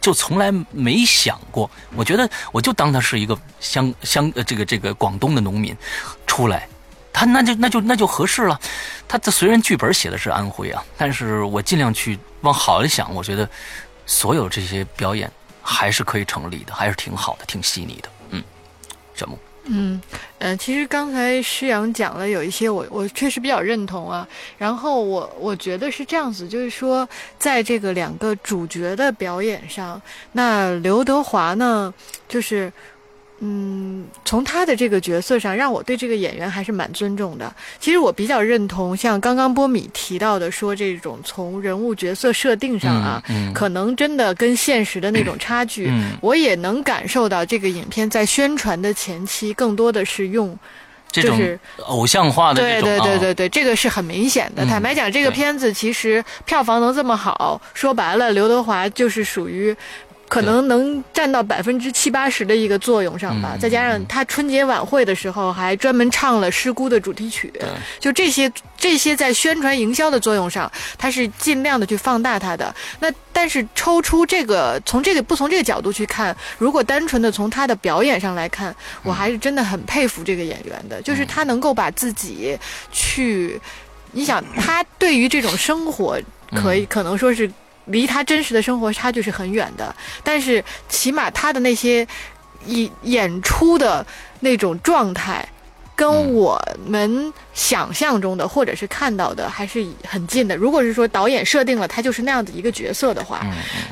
就从来没想过，我觉得我就当他是一个乡乡呃这个这个广东的农民出来。他那就那就那就合适了。他这虽然剧本写的是安徽啊，但是我尽量去往好了想，我觉得所有这些表演还是可以成立的，还是挺好的，挺细腻的。嗯，小木，嗯，呃，其实刚才施阳讲了有一些我我确实比较认同啊。然后我我觉得是这样子，就是说在这个两个主角的表演上，那刘德华呢，就是。嗯，从他的这个角色上，让我对这个演员还是蛮尊重的。其实我比较认同，像刚刚波米提到的，说这种从人物角色设定上啊，嗯嗯可能真的跟现实的那种差距，嗯我也能感受到这个影片在宣传的前期，更多的是用这种就是偶像化的这对对对对对，这个是很明显的。嗯坦白讲，这个片子其实票房能这么好，说白了，刘德华就是属于可能能占到百分之七八十的一个作用上吧。嗯再加上他春节晚会的时候还专门唱了《失孤》的主题曲，就这些这些在宣传营销的作用上，他是尽量的去放大它的。那但是抽出这个从这个不从这个角度去看，如果单纯的从他的表演上来看，我还是真的很佩服这个演员的，就是他能够把自己去，你想他对于这种生活可以可能说是。离他真实的生活差距是很远的，但是起码他的那些演演出的那种状态，跟我们想象中的或者是看到的还是很近的。如果是说导演设定了他就是那样子一个角色的话，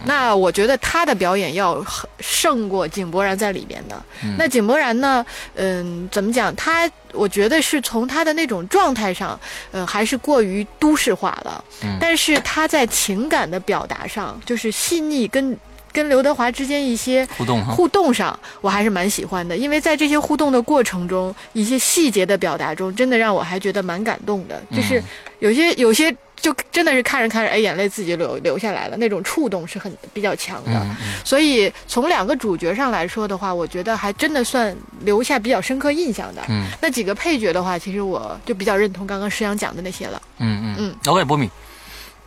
那我觉得他的表演要很胜过井柏然在里边的。那井柏然呢，嗯，怎么讲？他我觉得是从他的那种状态上，呃，还是过于都市化了。但是他在情感的表达上，就是细腻跟跟刘德华之间一些互动哈互动上，我还是蛮喜欢的，因为在这些互动的过程中，一些细节的表达中，真的让我还觉得蛮感动的。就是有些有些就真的是看着看着，哎，眼泪自己流流下来了，那种触动是很比较强的。所以从两个主角上来说的话，我觉得还真的算留下比较深刻印象的。嗯那几个配角的话，其实我就比较认同刚刚石阳讲的那些了。嗯嗯嗯，OK，波米，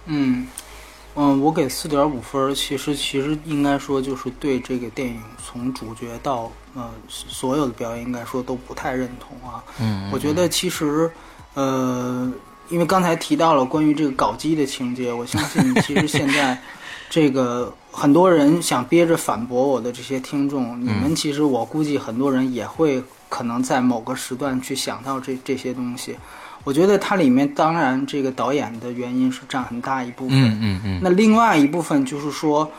嗯，嗯，我给四点五分，其实其实应该说就是对这个电影从主角到呃所有的表演，应该说都不太认同啊。嗯，我觉得其实呃，因为刚才提到了关于这个搞基的情节，我相信其实现在 这个很多人想憋着反驳我的这些听众，你们其实我估计很多人也会可能在某个时段去想到这这些东西。我觉得它里面当然这个导演的原因是占很大一部分，嗯嗯嗯那另外一部分就是说，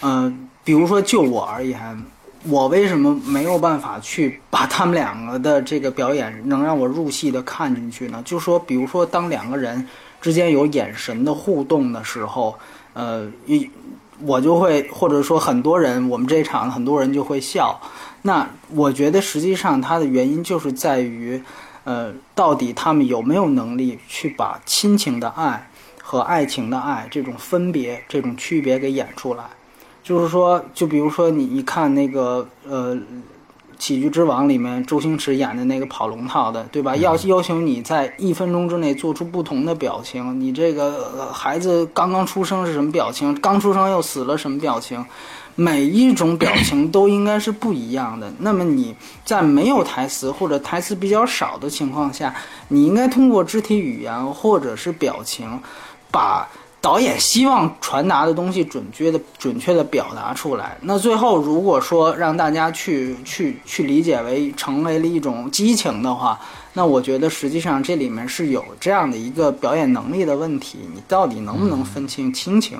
呃，比如说就我而言，我为什么没有办法去把他们两个的这个表演能让我入戏的看进去呢？就是说，比如说当两个人之间有眼神的互动的时候，呃，一我就会或者说很多人，我们这一场很多人就会笑。那我觉得实际上它的原因就是在于，呃，到底他们有没有能力去把亲情的爱和爱情的爱这种分别、这种区别给演出来。就是说，就比如说你你看那个呃，《喜剧之王》里面周星驰演的那个跑龙套的，对吧？要要求你在一分钟之内做出不同的表情。你这个、呃孩子刚刚出生是什么表情？刚出生又死了什么表情？每一种表情都应该是不一样的。那么你在没有台词或者台词比较少的情况下，你应该通过肢体语言或者是表情，把导演希望传达的东西准确的、准确的表达出来。那最后如果说让大家去去去理解为成为了一种激情的话，那我觉得实际上这里面是有这样的一个表演能力的问题。你到底能不能分清亲情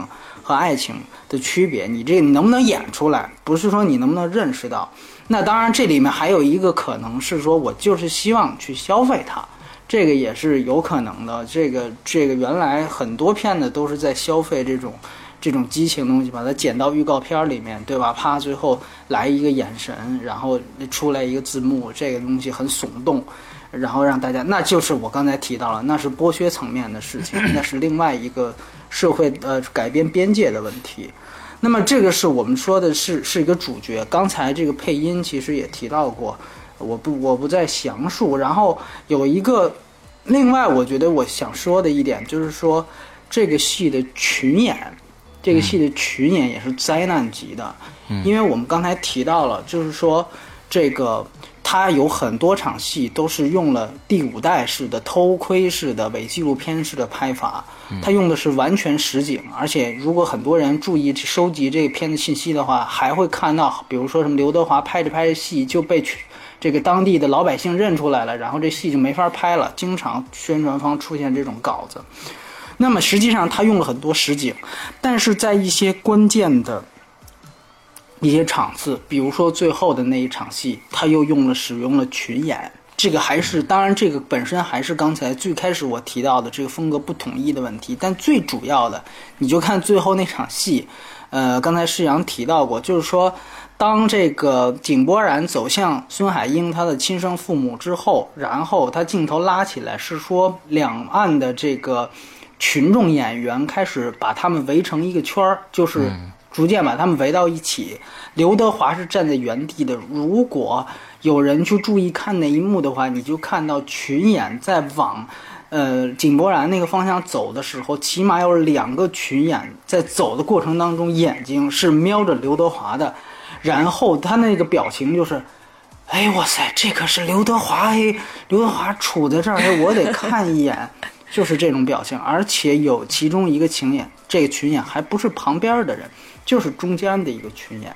和爱情的区别？你这你能不能演出来？不是说你能不能认识到。那当然，这里面还有一个可能是说我就是希望去消费它。这个也是有可能的。这个这个原来很多片子都是在消费这种这种激情东西，把它剪到预告片里面，对吧？啪，最后来一个眼神，然后出来一个字幕，这个东西很耸动，然后让大家，那就是我刚才提到了，那是剥削层面的事情，那是另外一个社会呃改变边界的问题。那么这个是我们说的是是一个主角，刚才这个配音其实也提到过。我不我不再详述。然后有一个，另外我觉得我想说的一点就是说，这个戏的群演，这个戏的群演也是灾难级的，因为我们刚才提到了，就是说这个。它有很多场戏都是用了第五代式的偷窥式的伪纪录片式的拍法，他用的是完全实景，而且如果很多人注意收集这个片子信息的话，还会看到，比如说什么刘德华拍着拍着戏就被这个当地的老百姓认出来了，然后这戏就没法拍了，经常宣传方出现这种稿子。那么实际上他用了很多实景，但是在一些关键的。一些场次，比如说最后的那一场戏，他又用了使用了群演，这个还是当然，这个本身还是刚才最开始我提到的这个风格不统一的问题。但最主要的，你就看最后那场戏，呃，刚才施阳提到过，就是说，当这个井柏然走向孙海英他的亲生父母之后，然后他镜头拉起来，是说两岸的这个群众演员开始把他们围成一个圈儿，就是。逐渐把他们围到一起。刘德华是站在原地的。如果有人去注意看那一幕的话，你就看到群演在往，呃，井柏然那个方向走的时候，起码有两个群演在走的过程当中，眼睛是瞄着刘德华的，然后他那个表情就是，哎哇塞，这可是刘德华哎，刘德华杵在这儿，哎，我得看一眼，就是这种表情，而且有其中一个群演，这个群演还不是旁边的人，就是中间的一个群演。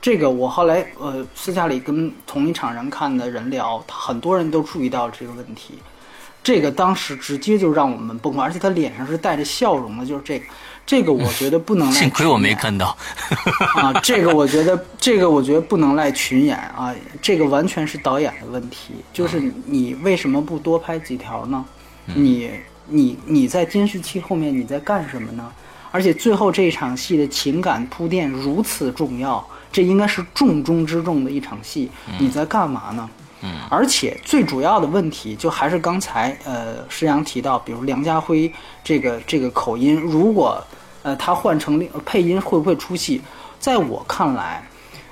这个我后来呃私下里跟同一场人看的人聊，很多人都注意到这个问题。这个当时直接就让我们崩溃，而且他脸上是带着笑容的，就是这个，这个我觉得不能赖 幸亏我没看到。啊，这个我觉得，这个我觉得不能赖群演啊，这个完全是导演的问题。就是你为什么不多拍几条呢？你你你在监视器后面你在干什么呢？而且最后这一场戏的情感铺垫如此重要，这应该是重中之重的一场戏，你在干嘛呢？嗯，而且最主要的问题就还是刚才呃施洋提到，比如梁家辉这个这个口音，如果呃他换成另配音会不会出戏？在我看来，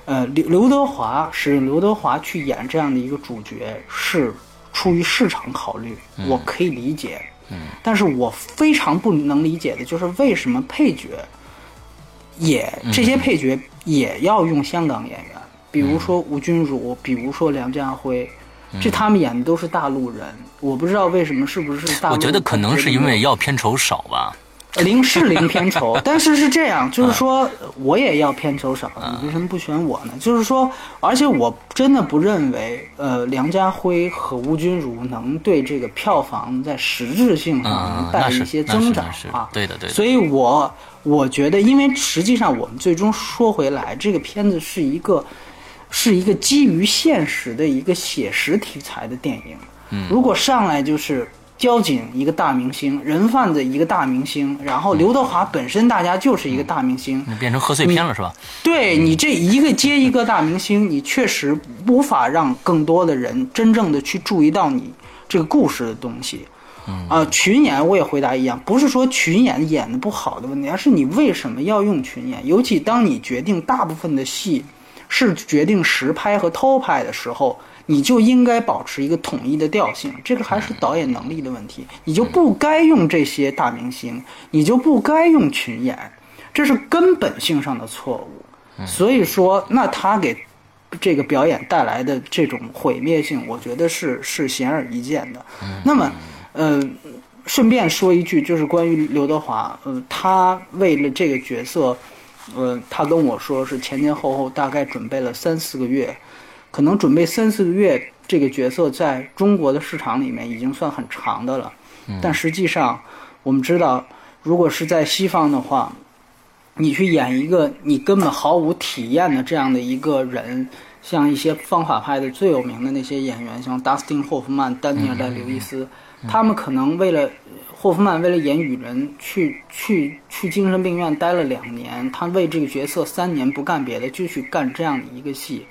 呃刘刘德华使用刘德华去演这样的一个主角是出于市场考虑，我可以理解。嗯，但是我非常不能理解的就是为什么配角也这些配角也要用香港演员，比如说吴君如，比如说梁家辉，这他们演的都是大陆人，我不知道为什么是不是大陆？我觉得可能是因为要片酬少吧。零是零片酬，但是是这样，就是说我也要片酬少，你为什么不选我呢？就是说，而且我真的不认为，呃，梁家辉和吴君如能对这个票房在实质性上嗯能带来一些增长啊。对的对的所以我我觉得，因为实际上我们最终说回来，这个片子是一个是一个基于现实的一个写实题材的电影。嗯如果上来就是交警一个大明星，人贩子一个大明星，然后刘德华本身大家就是一个大明星，你变成贺岁片了是吧？对你这一个接一个大明星，你确实无法让更多的人真正的去注意到你这个故事的东西。啊、群演我也回答一样，不是说群演演的不好的问题，而是你为什么要用群演？尤其当你决定大部分的戏是决定实拍和偷拍的时候，你就应该保持一个统一的调性，这个还是导演能力的问题。你就不该用这些大明星，你就不该用群演，这是根本性上的错误。所以说，那他给这个表演带来的这种毁灭性，我觉得是是显而易见的。那么，呃，顺便说一句，就是关于刘德华，呃，他为了这个角色，呃，他跟我说是前前后后大概准备了三四个月，可能准备三四个月，这个角色在中国的市场里面已经算很长的了。但实际上，我们知道，如果是在西方的话，你去演一个你根本毫无体验的这样的一个人，像一些方法派的最有名的那些演员，像 Dustin 霍夫曼、丹尼尔戴刘易斯，他们可能为了霍夫曼为了演雨人去去去精神病院待了两年，他为这个角色三年不干别的，就去干这样的一个戏。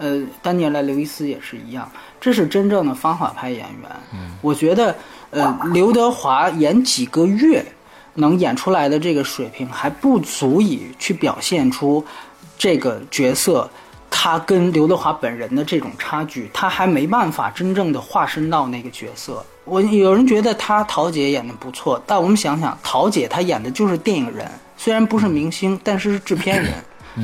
呃，丹尼尔莱刘易斯也是一样，这是真正的方法派演员。嗯，我觉得，呃，刘德华演几个月能演出来的这个水平，还不足以去表现出这个角色他跟刘德华本人的这种差距，他还没办法真正的化身到那个角色。我有人觉得他桃姐演的不错，但我们想想，桃姐她演的就是电影人，虽然不是明星，但是是制片人。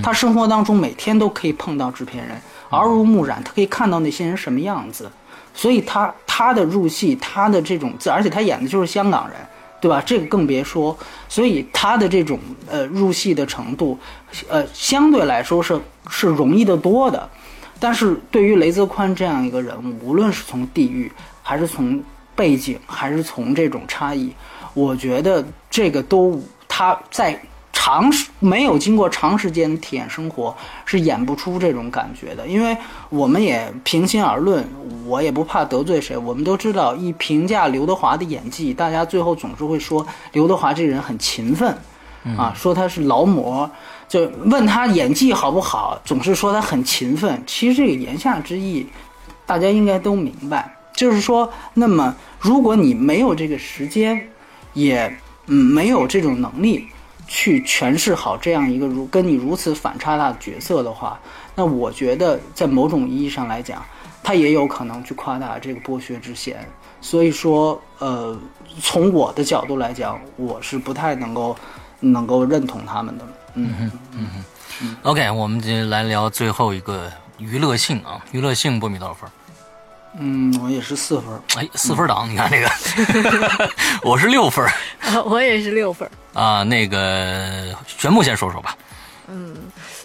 他生活当中每天都可以碰到制片人，耳濡目染，他可以看到那些人什么样子，所以他他的入戏，他的这种，而且他演的就是香港人，对吧？这个更别说，所以他的这种呃入戏的程度，呃相对来说是是容易得多的。但是对于雷泽宽这样一个人物，无论是从地域，还是从背景，还是从这种差异，我觉得这个都他在长时没有经过长时间体验生活是演不出这种感觉的。因为我们也平心而论，我也不怕得罪谁，我们都知道，一评价刘德华的演技，大家最后总是会说刘德华这个人很勤奋，啊，说他是劳模。就问他演技好不好，总是说他很勤奋。其实这个言下之意，大家应该都明白，就是说，那么如果你没有这个时间，也嗯没有这种能力，去诠释好这样一个如跟你如此反差大的角色的话，那我觉得在某种意义上来讲，他也有可能去夸大这个剥削之嫌。所以说，呃，从我的角度来讲，我是不太能够能够认同他们的。嗯哼嗯哼。OK，我们就来聊最后一个娱乐性啊，娱乐性波米多少分？嗯，我也是四分。哎，四分党，你看这个，我是六分。我也是六分。啊，那个玄牧先说说吧。嗯。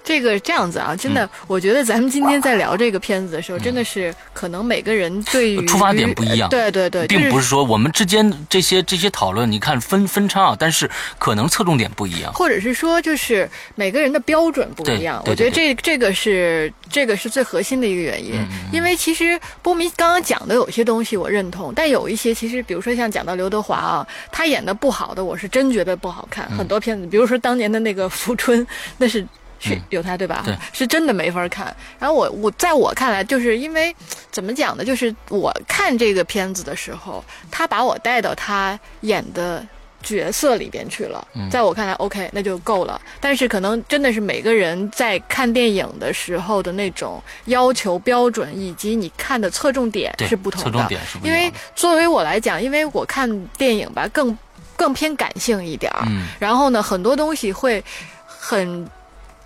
这个这样子啊，真的，我觉得咱们今天在聊这个片子的时候，真的是可能每个人对于出发点不一样，对对对，并不是说我们之间这些这些讨论，你看分分差，但是可能侧重点不一样，或者是说就是每个人的标准不一样。我觉得这这个是这个是最核心的一个原因，因为其实波迷刚刚讲的有些东西我认同，但有一些其实比如说像讲到刘德华啊，他演的不好的，我是真觉得不好看。很多片子，比如说当年的那个《富春》，那是。是有他对吧？对，是真的没法看。然后我我在我看来，就是因为怎么讲呢？就是我看这个片子的时候，他把我带到他演的角色里边去了。在我看来，OK，那就够了。但是可能真的是每个人在看电影的时候的那种要求标准，以及你看的侧重点是不同的。侧重点是因为作为我来讲，因为我看电影吧，更更偏感性一点儿。嗯。然后呢，很多东西会很。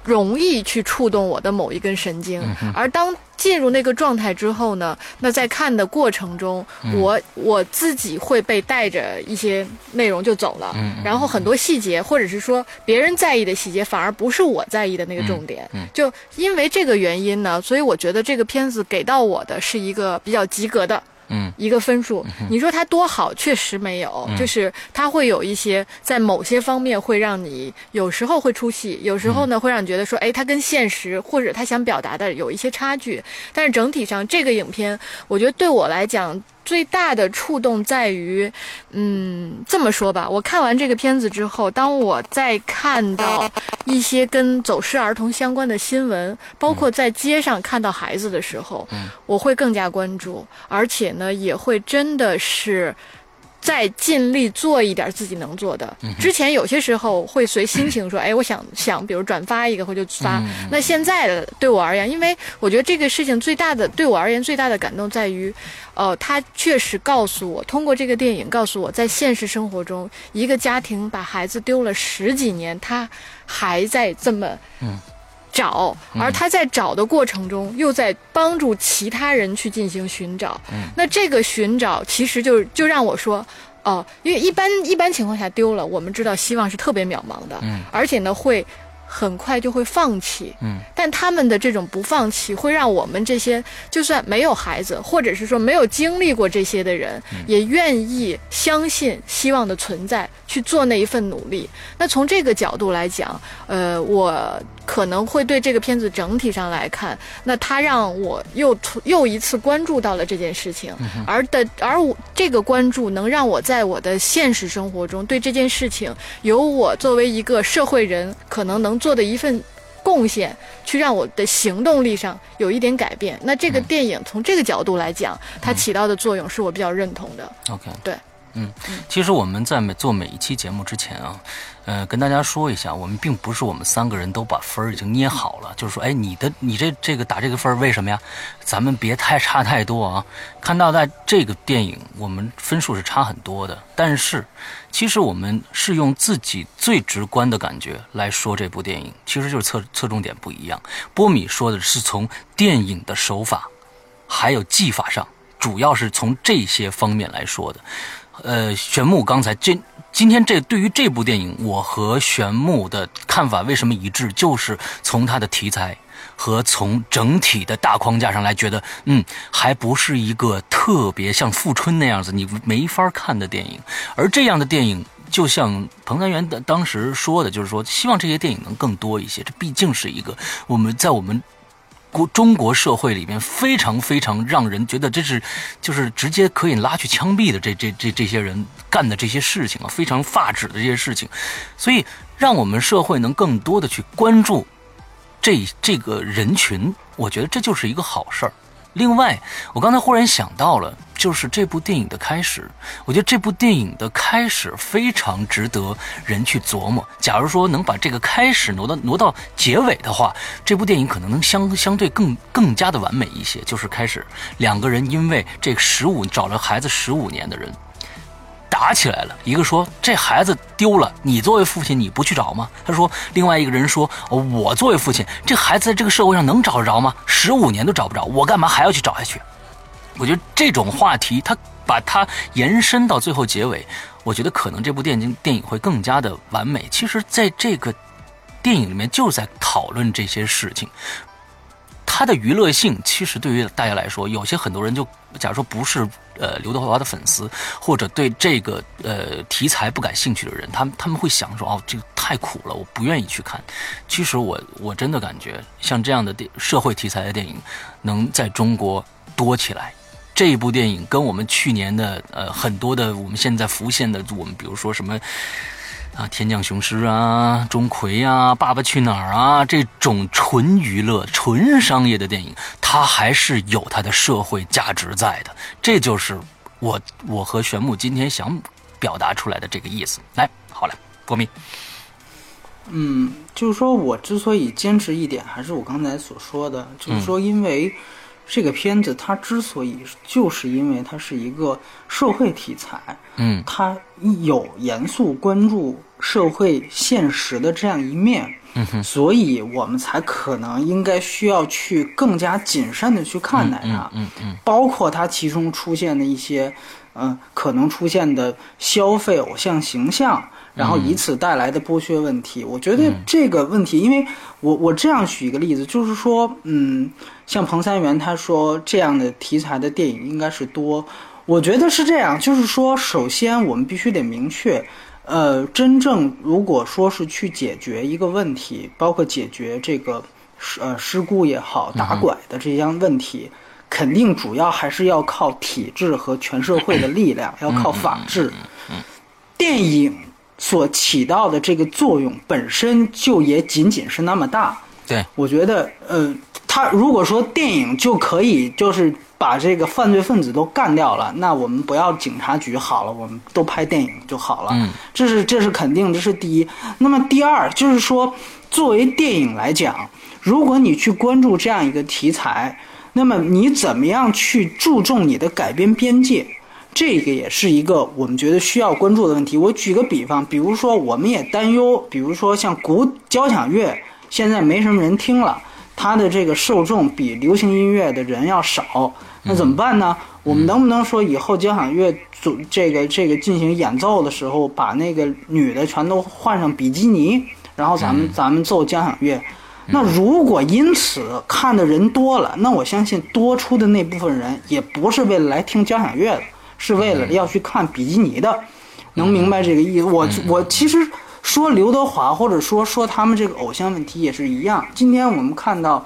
容易去触动我的某一根神经，而当进入那个状态之后呢，那在看的过程中，我我自己会被带着一些内容就走了，然后很多细节或者是说别人在意的细节，反而不是我在意的那个重点。就因为这个原因呢，所以我觉得这个片子给到我的是一个比较及格的。嗯，一个分数，你说它多好，确实没有，就是它会有一些在某些方面会让你有时候会出戏，有时候呢会让你觉得说，哎，它跟现实或者他想表达的有一些差距，但是整体上这个影片，我觉得对我来讲。最大的触动在于，嗯，这么说吧，我看完这个片子之后，当我在看到一些跟走失儿童相关的新闻，包括在街上看到孩子的时候，我会更加关注，而且呢，也会真的是。再尽力做一点自己能做的。之前有些时候会随心情说，哎，我想想，比如转发一个，或者发。那现在的对我而言，因为我觉得这个事情最大的对我而言最大的感动在于，呃，他确实告诉我，通过这个电影告诉我在现实生活中，一个家庭把孩子丢了十几年，他还在这么。找，而他在找的过程中，又在帮助其他人去进行寻找。那这个寻找，其实就就让我说，哦，因为一般一般情况下丢了，我们知道希望是特别渺茫的，而且呢会。很快就会放弃，嗯，但他们的这种不放弃，会让我们这些就算没有孩子，或者是说没有经历过这些的人，也愿意相信希望的存在，去做那一份努力。那从这个角度来讲，呃，我可能会对这个片子整体上来看，那它让我又又一次关注到了这件事情，而的而我这个关注能让我在我的现实生活中对这件事情，有我作为一个社会人可能能。做的一份贡献，去让我的行动力上有一点改变。那这个电影从这个角度来讲，它起到的作用是我比较认同的。OK，对，嗯，其实我们在每做每一期节目之前啊。呃，跟大家说一下，我们并不是我们三个人都把分儿已经捏好了，就是说，哎，你的你这这个打这个分儿为什么呀？咱们别太差太多啊！看到在这个电影，我们分数是差很多的，但是其实我们是用自己最直观的感觉来说这部电影，其实就是侧侧重点不一样。波米说的是从电影的手法还有技法上，主要是从这些方面来说的。呃，玄木刚才这。今天这对于这部电影，我和玄牧的看法为什么一致？就是从它的题材和从整体的大框架上来，觉得嗯，还不是一个特别像《富春》那样子你没法看的电影。而这样的电影，就像彭三元的当时说的，就是说希望这些电影能更多一些。这毕竟是一个我们在我们。国中国社会里面非常非常让人觉得这是，就是直接可以拉去枪毙的这这这这些人干的这些事情啊，非常发指的这些事情，所以让我们社会能更多的去关注这这个人群，我觉得这就是一个好事儿。另外，我刚才忽然想到了，就是这部电影的开始。我觉得这部电影的开始非常值得人去琢磨。假如说能把这个开始挪到挪到结尾的话，这部电影可能能相相对更更加的完美一些。就是开始两个人因为这十五找了孩子十五年的人。打起来了，一个说这孩子丢了，你作为父亲你不去找吗？他说，另外一个人说，我作为父亲，这孩子在这个社会上能找得着吗？十五年都找不着，我干嘛还要去找下去？我觉得这种话题，他把它延伸到最后结尾，我觉得可能这部电影电影会更加的完美。其实，在这个电影里面就在讨论这些事情。它的娱乐性其实对于大家来说，有些很多人就，假如说不是呃刘德华的粉丝，或者对这个呃题材不感兴趣的人，他们他们会想说，哦，这个太苦了，我不愿意去看。其实我我真的感觉，像这样的电社会题材的电影，能在中国多起来。这一部电影跟我们去年的呃很多的我们现在浮现的，我们比如说什么。啊，天降雄狮啊，钟馗啊，爸爸去哪儿啊？这种纯娱乐、纯商业的电影，它还是有它的社会价值在的。这就是我我和玄牧今天想表达出来的这个意思。来，好嘞，波米。嗯，就是说我之所以坚持一点，还是我刚才所说的，就是说，因为这个片子它之所以就是因为它是一个社会题材，嗯，它有严肃关注。社会现实的这样一面，嗯所以我们才可能应该需要去更加谨慎的去看待它，嗯嗯，包括它其中出现的一些，嗯，可能出现的消费偶像形象，然后以此带来的剥削问题。我觉得这个问题，因为我我这样举一个例子，就是说，嗯，像彭三元他说这样的题材的电影应该是多，我觉得是这样，就是说，首先我们必须得明确。呃，真正如果说是去解决一个问题，包括解决这个呃事故也好、打拐的这样问题，肯定主要还是要靠体制和全社会的力量，要靠法治。电影所起到的这个作用本身就也仅仅是那么大。对，我觉得，呃，他如果说电影就可以就是。把这个犯罪分子都干掉了，那我们不要警察局好了，我们都拍电影就好了。嗯，这是这是肯定，这是第一。那么第二就是说，作为电影来讲，如果你去关注这样一个题材，那么你怎么样去注重你的改编边界？这个也是一个我们觉得需要关注的问题。我举个比方，比如说我们也担忧，比如说像古交响乐现在没什么人听了。它的这个受众比流行音乐的人要少，那怎么办呢？我们能不能说以后交响乐组这个这个进行演奏的时候，把那个女的全都换上比基尼，然后咱们咱们奏交响乐？那如果因此看的人多了，那我相信多出的那部分人也不是为了来听交响乐的，是为了要去看比基尼的。能明白这个意思？我我其实。说刘德华，或者说说他们这个偶像问题也是一样。今天我们看到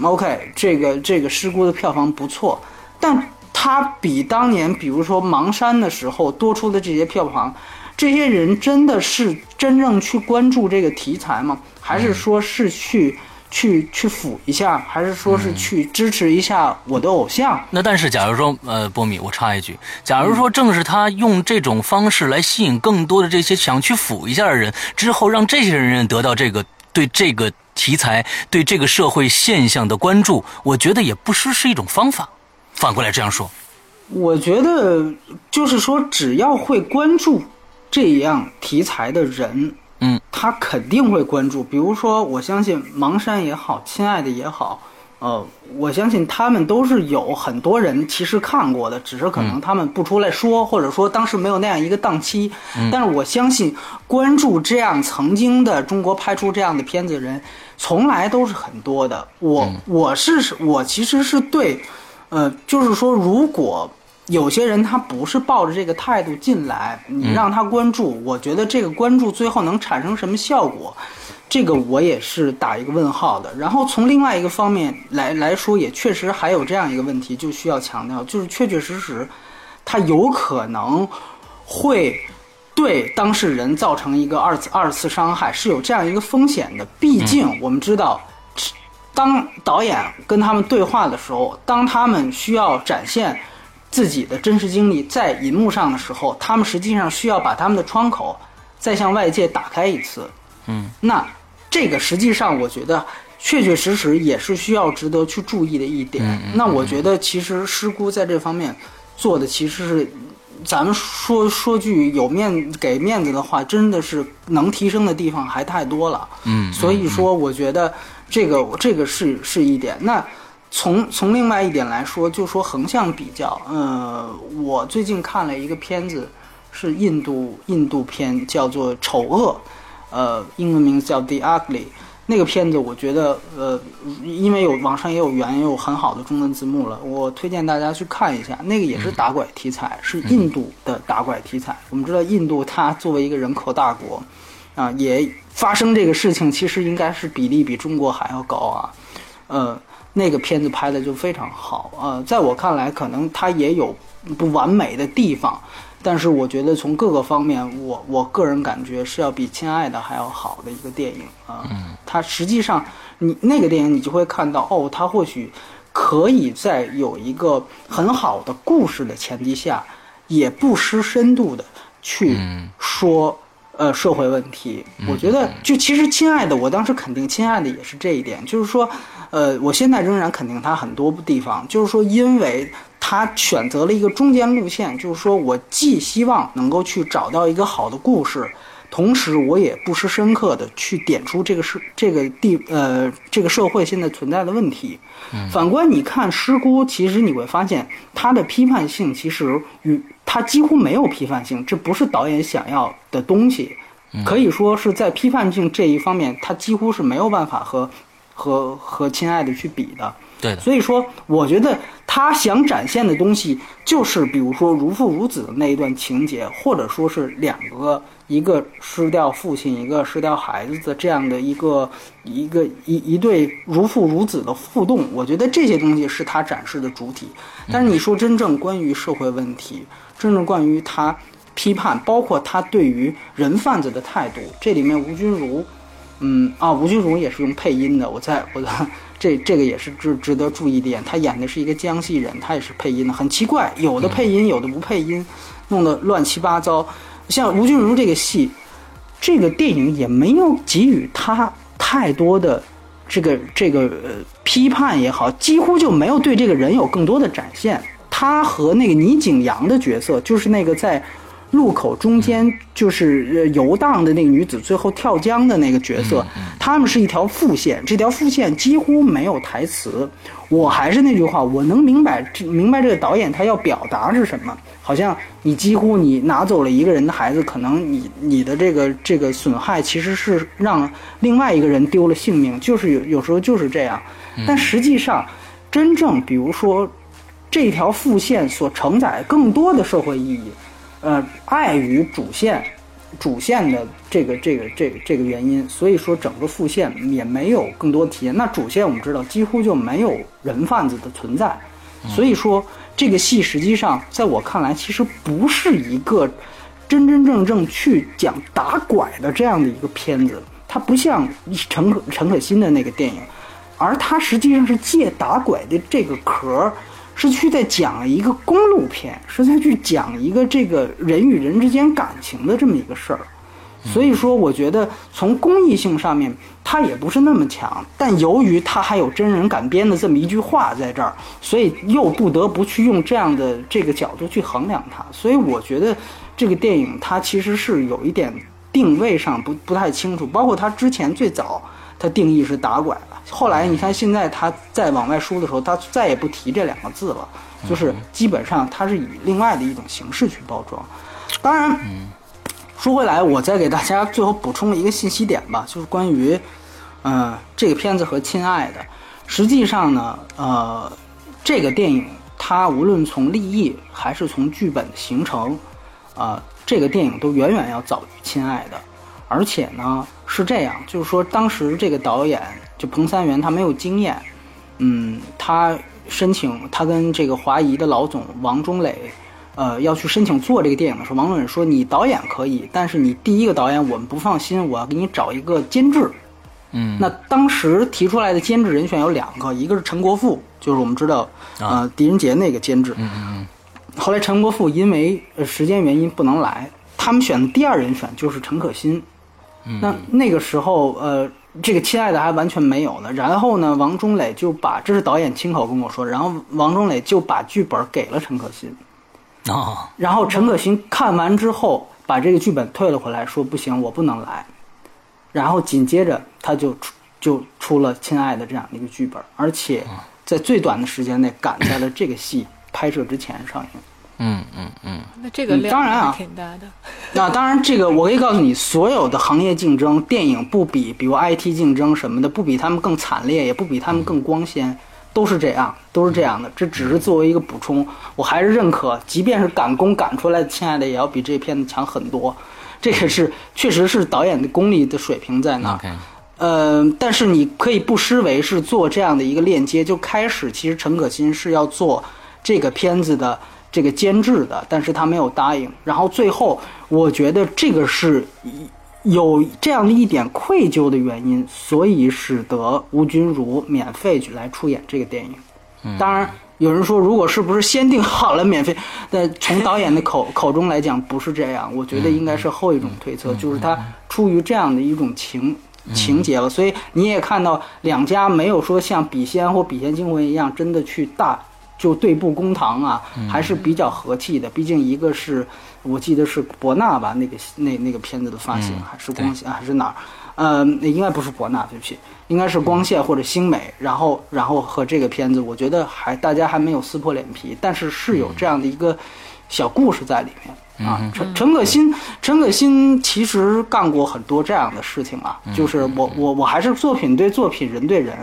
，OK，这个这个《失孤》的票房不错，但它比当年比如说《盲山》的时候多出的这些票房，这些人真的是真正去关注这个题材吗？还是说是去？去去辅一下，还是说是去支持一下我的偶像？那但是，假如说，呃，波米，我插一句，假如说正是他用这种方式来吸引更多的这些想去辅一下的人，之后让这些人得到这个对这个题材、对这个社会现象的关注，我觉得也不失是一种方法。反过来这样说，我觉得就是说，只要会关注这样题材的人。嗯，他肯定会关注。比如说，我相信盲山也好，亲爱的也好，呃，我相信他们都是有很多人其实看过的，只是可能他们不出来说，或者说当时没有那样一个档期。但是我相信，关注这样曾经的中国拍出这样的片子的人，从来都是很多的。我我是我其实是对，呃，就是说如果。有些人他不是抱着这个态度进来，你让他关注，我觉得这个关注最后能产生什么效果，这个我也是打一个问号的。然后从另外一个方面来来说，也确实还有这样一个问题，就需要强调，就是确确实实，他有可能会对当事人造成一个二次二次伤害，是有这样一个风险的。毕竟我们知道。当导演跟他们对话的时候，当他们需要展现自己的真实经历在银幕上的时候，他们实际上需要把他们的窗口再向外界打开一次。嗯，那这个实际上我觉得确确实实也是需要值得去注意的一点。嗯那我觉得其实师姑在这方面做的其实是。咱们说说句有面给面子的话，真的是能提升的地方还太多了。嗯，所以说，我觉得这个这个是是一点。那从从另外一点来说，就说横向比较，呃，我最近看了一个片子，是印度印度片，叫做《丑恶》，呃，英文名字叫《The Ugly》。那个片子我觉得，呃，因为有网上也有原也有很好的中文字幕了，我推荐大家去看一下。那个也是打拐题材，是印度的打拐题材。我们知道，印度它作为一个人口大国，啊，也发生这个事情，其实应该是比例比中国还要高啊。呃，那个片子拍的就非常好，呃，在我看来，可能它也有不完美的地方。但是我觉得从各个方面，我我个人感觉是要比《亲爱的》还要好的一个电影啊。嗯，它实际上，你那个电影你就会看到，哦，它或许可以在有一个很好的故事的前提下，也不失深度的去说呃社会问题。我觉得，就其实《亲爱的》，我当时肯定《亲爱的》也是这一点，就是说，呃，我现在仍然肯定他很多地方，就是说，因为。他选择了一个中间路线，就是说我既希望能够去找到一个好的故事，同时我也不失深刻的去点出这个是这个地呃这个社会现在存在的问题。反观你看《师姑》，其实你会发现它的批判性其实与它几乎没有批判性，这不是导演想要的东西。可以说是在批判性这一方面，它几乎是没有办法和和和《亲爱的》去比的。对的，所以说，我觉得他想展现的东西，就是比如说如父如子的那一段情节，或者说是两个一个失掉父亲，一个失掉孩子的这样的一个一个一一对如父如子的互动。我觉得这些东西是他展示的主体。但是你说真正关于社会问题，真正关于他批判，包括他对于人贩子的态度，这里面吴君如，嗯啊，吴君如也是用配音的，我在我的。这这个也是值值得注意的点，他演的是一个江西人，他也是配音的，很奇怪，有的配音，有的不配音，弄得乱七八糟。像吴君如这个戏，这个电影也没有给予他太多的这个这个呃批判也好，几乎就没有对这个人有更多的展现。他和那个倪景阳的角色，就是那个在。路口中间就是游荡的那个女子，最后跳江的那个角色，他们是一条副线，这条副线几乎没有台词。我还是那句话，我能明白明白这个导演他要表达是什么。好像你几乎你拿走了一个人的孩子，可能你你的这个这个损害其实是让另外一个人丢了性命，就是有有时候就是这样。但实际上，真正比如说这条副线所承载更多的社会意义。呃，碍于主线，主线的这个这个这个这个原因，所以说整个副线也没有更多体验。那主线我们知道几乎就没有人贩子的存在，所以说这个戏实际上在我看来，其实不是一个真真正正去讲打拐的这样的一个片子，它不像陈可陈可辛的那个电影，而它实际上是借打拐的这个壳。是去在讲一个公路片，是在去讲一个这个人与人之间感情的这么一个事儿，所以说我觉得从公益性上面它也不是那么强，但由于它还有真人改编的这么一句话在这儿，所以又不得不去用这样的这个角度去衡量它，所以我觉得这个电影它其实是有一点定位上不不太清楚，包括它之前最早它定义是打拐了。后来你看，现在他在往外输的时候，他再也不提这两个字了，就是基本上他是以另外的一种形式去包装。当然，说回来，我再给大家最后补充一个信息点吧，就是关于，呃，这个片子和《亲爱的》，实际上呢，呃，这个电影它无论从立意还是从剧本的形成，啊，这个电影都远远要早于《亲爱的》，而且呢是这样，就是说当时这个导演。就彭三元他没有经验，嗯，他申请他跟这个华谊的老总王中磊，呃，要去申请做这个电影的时候，王中磊说你导演可以，但是你第一个导演我们不放心，我要给你找一个监制，嗯，那当时提出来的监制人选有两个，一个是陈国富，就是我们知道，啊呃，狄仁杰那个监制。嗯嗯后来陈国富因为呃时间原因不能来，他们选的第二人选就是陈可辛。嗯那那个时候，呃，这个亲爱的还完全没有呢。然后呢，王中磊就把这是导演亲口跟我说，然后王中磊就把剧本给了陈可辛。嗯啊然后陈可辛看完之后，把这个剧本退了回来，说不行，我不能来。然后紧接着他就出就出了《亲爱的》这样的一个剧本，而且在最短的时间内赶在了这个戏拍摄之前上映。嗯嗯嗯那这个当然啊挺大的。那当然，这个我可以告诉你，所有的行业竞争，电影不比，比如 IT 竞争什么的，不比他们更惨烈，也不比他们更光鲜，都是这样，都是这样的。这只是作为一个补充，我还是认可，即便是赶工赶出来的《亲爱的》，也要比这片子强很多。这个是确实是导演的功力的水平在那儿。，OK，呃，但是你可以不失为是做这样的一个链接。就开始，其实陈可辛是要做这个片子的这个监制的，但是他没有答应。然后最后，我觉得这个是有这样的一点愧疚的原因，所以使得吴君如免费去来出演这个电影。当然，有人说，如果是不是先定好了免费？但从导演的口口中来讲，不是这样。我觉得应该是后一种推测，就是他出于这样的一种情情节了。所以你也看到两家没有说像《笔仙》或《笔仙惊魂》一样，真的去大就对簿公堂啊，还是比较和气的。毕竟一个是我记得是博纳吧，那个那那个片子的发行、嗯还是光线还是哪儿？呃，应该不是博纳，对不起，应该是光线或者星美。然后，然后和这个片子，我觉得还大家还没有撕破脸皮，但是是有这样的一个小故事在里面啊。陈陈可辛，陈可辛其实干过很多这样的事情啊，就是我我我还是作品对作品，人对人，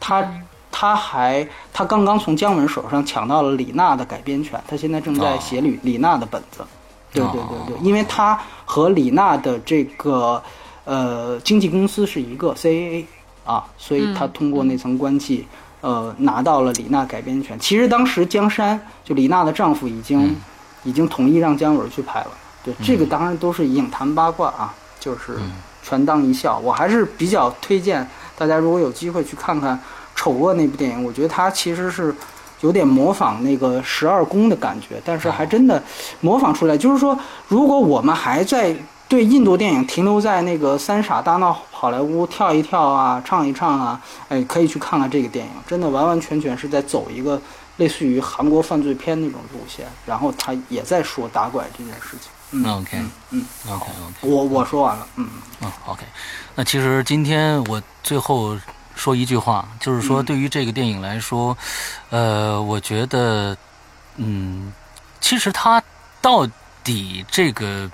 他。他还，他刚刚从姜文手上抢到了李娜的改编权，他现在正在写李李娜的本子。对对对对，因为他和李娜的这个呃经纪公司是一个 CAA 啊，所以他通过那层关系，呃，拿到了李娜改编权。其实当时江山就李娜的丈夫已经、已经同意让姜文去拍了。对，这个当然都是影坛八卦啊，就是权当一笑。我还是比较推荐大家，如果有机会去看看《丑恶》那部电影，我觉得它其实是有点模仿那个十二宫的感觉，但是还真的模仿出来。就是说，如果我们还在对印度电影停留在那个三傻大闹好莱坞跳一跳啊、唱一唱啊，哎，可以去看看这个电影，真的完完全全是在走一个类似于韩国犯罪片那种路线，然后他也在说打拐这件事情。嗯那 OK，嗯，OK OK，我我说完了，嗯嗯，OK。那其实今天我最后说一句话，就是说嗯对于这个电影来说，呃，我觉得，嗯，其实它到底这个，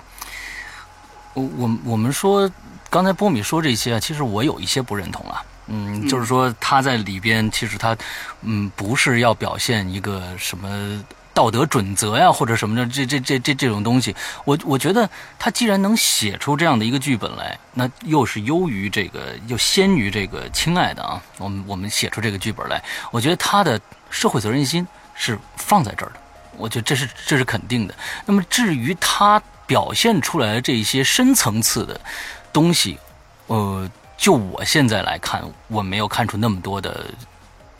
我我我们说刚才波米说这些啊，其实我有一些不认同啊。嗯，就是说他在里边，其实他，嗯，不是要表现一个什么道德准则呀，或者什么的，这这这这这种东西。我我觉得他既然能写出这样的一个剧本来，那又是优于这个，又先于这个亲爱的啊。我们我们写出这个剧本来，我觉得他的社会责任心是放在这儿的，我觉得这是这是肯定的。那么至于他表现出来的这一些深层次的东西，呃，就我现在来看，我没有看出那么多的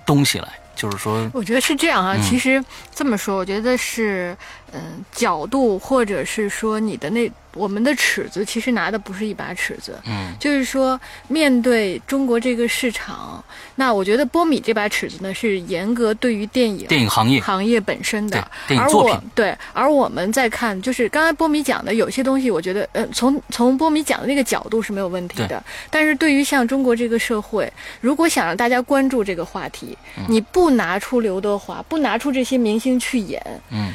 东西来，就是说，我觉得是这样啊，嗯。其实这么说，我觉得是，嗯，角度或者是说你的那我们的尺子，其实拿的不是一把尺子，嗯。就是说面对中国这个市场，那我觉得波米这把尺子呢是严格对于电影电影行业，行业本身的，而对电影作品我对，而我们在看，就是刚才波米讲的有些东西，我觉得，呃，从从波米讲的那个角度是没有问题对。的。但是对于像中国这个社会，如果想让大家关注这个话题，嗯。你不拿出刘德华，不拿出这些明星去演，嗯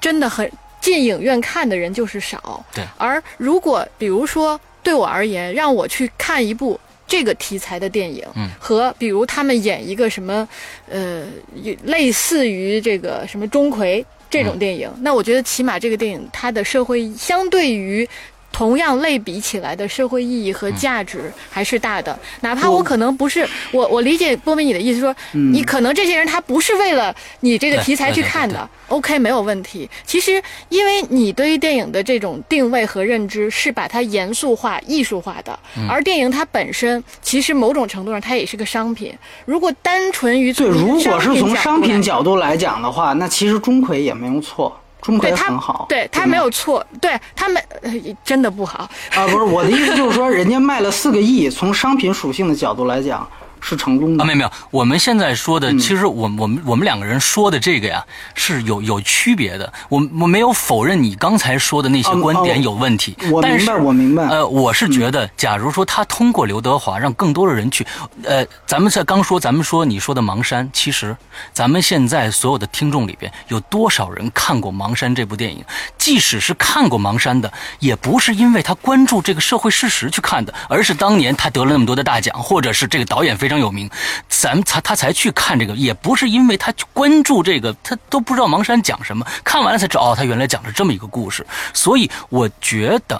真的很进影院看的人就是少。对而如果比如说对我而言，让我去看一部这个题材的电影，嗯和比如他们演一个什么，呃，类似于这个什么钟馗这种电影，那我觉得起码这个电影它的社会相对于。同样类比起来的社会意义和价值还是大的。哪怕我可能不是我，我理解波米你的意思说，你可能这些人他不是为了你这个题材去看的，OK 没有问题。其实因为你对于电影的这种定位和认知是把它严肃化、艺术化的，而电影它本身其实某种程度上它也是个商品。如果单纯于对，如果是从商品角角度来讲的话，那其实钟馗也没有错。钟馗很好，对他没有错，对他们真的不好啊！不是我的意思，就是说人家卖了四个亿，从商品属性的角度来讲。是成功的啊！没有没有，我们现在说的，其实我我们我们两个人说的这个呀，是有有区别的。我我没有否认你刚才说的那些观点有问题，我明白，我明白。呃，我是觉得，假如说他通过刘德华让更多的人去，呃，咱们在刚说，咱们说你说的《盲山》，其实咱们现在所有的听众里边有多少人看过《盲山》这部电影？即使是看过《盲山》的，也不是因为他关注这个社会事实去看的，而是当年他得了那么多的大奖，或者是这个导演非。非常有名，咱们他他才去看这个，也不是因为他关注这个，他都不知道《盲山》讲什么，看完了才知道，哦，他原来讲了这么一个故事。所以我觉得，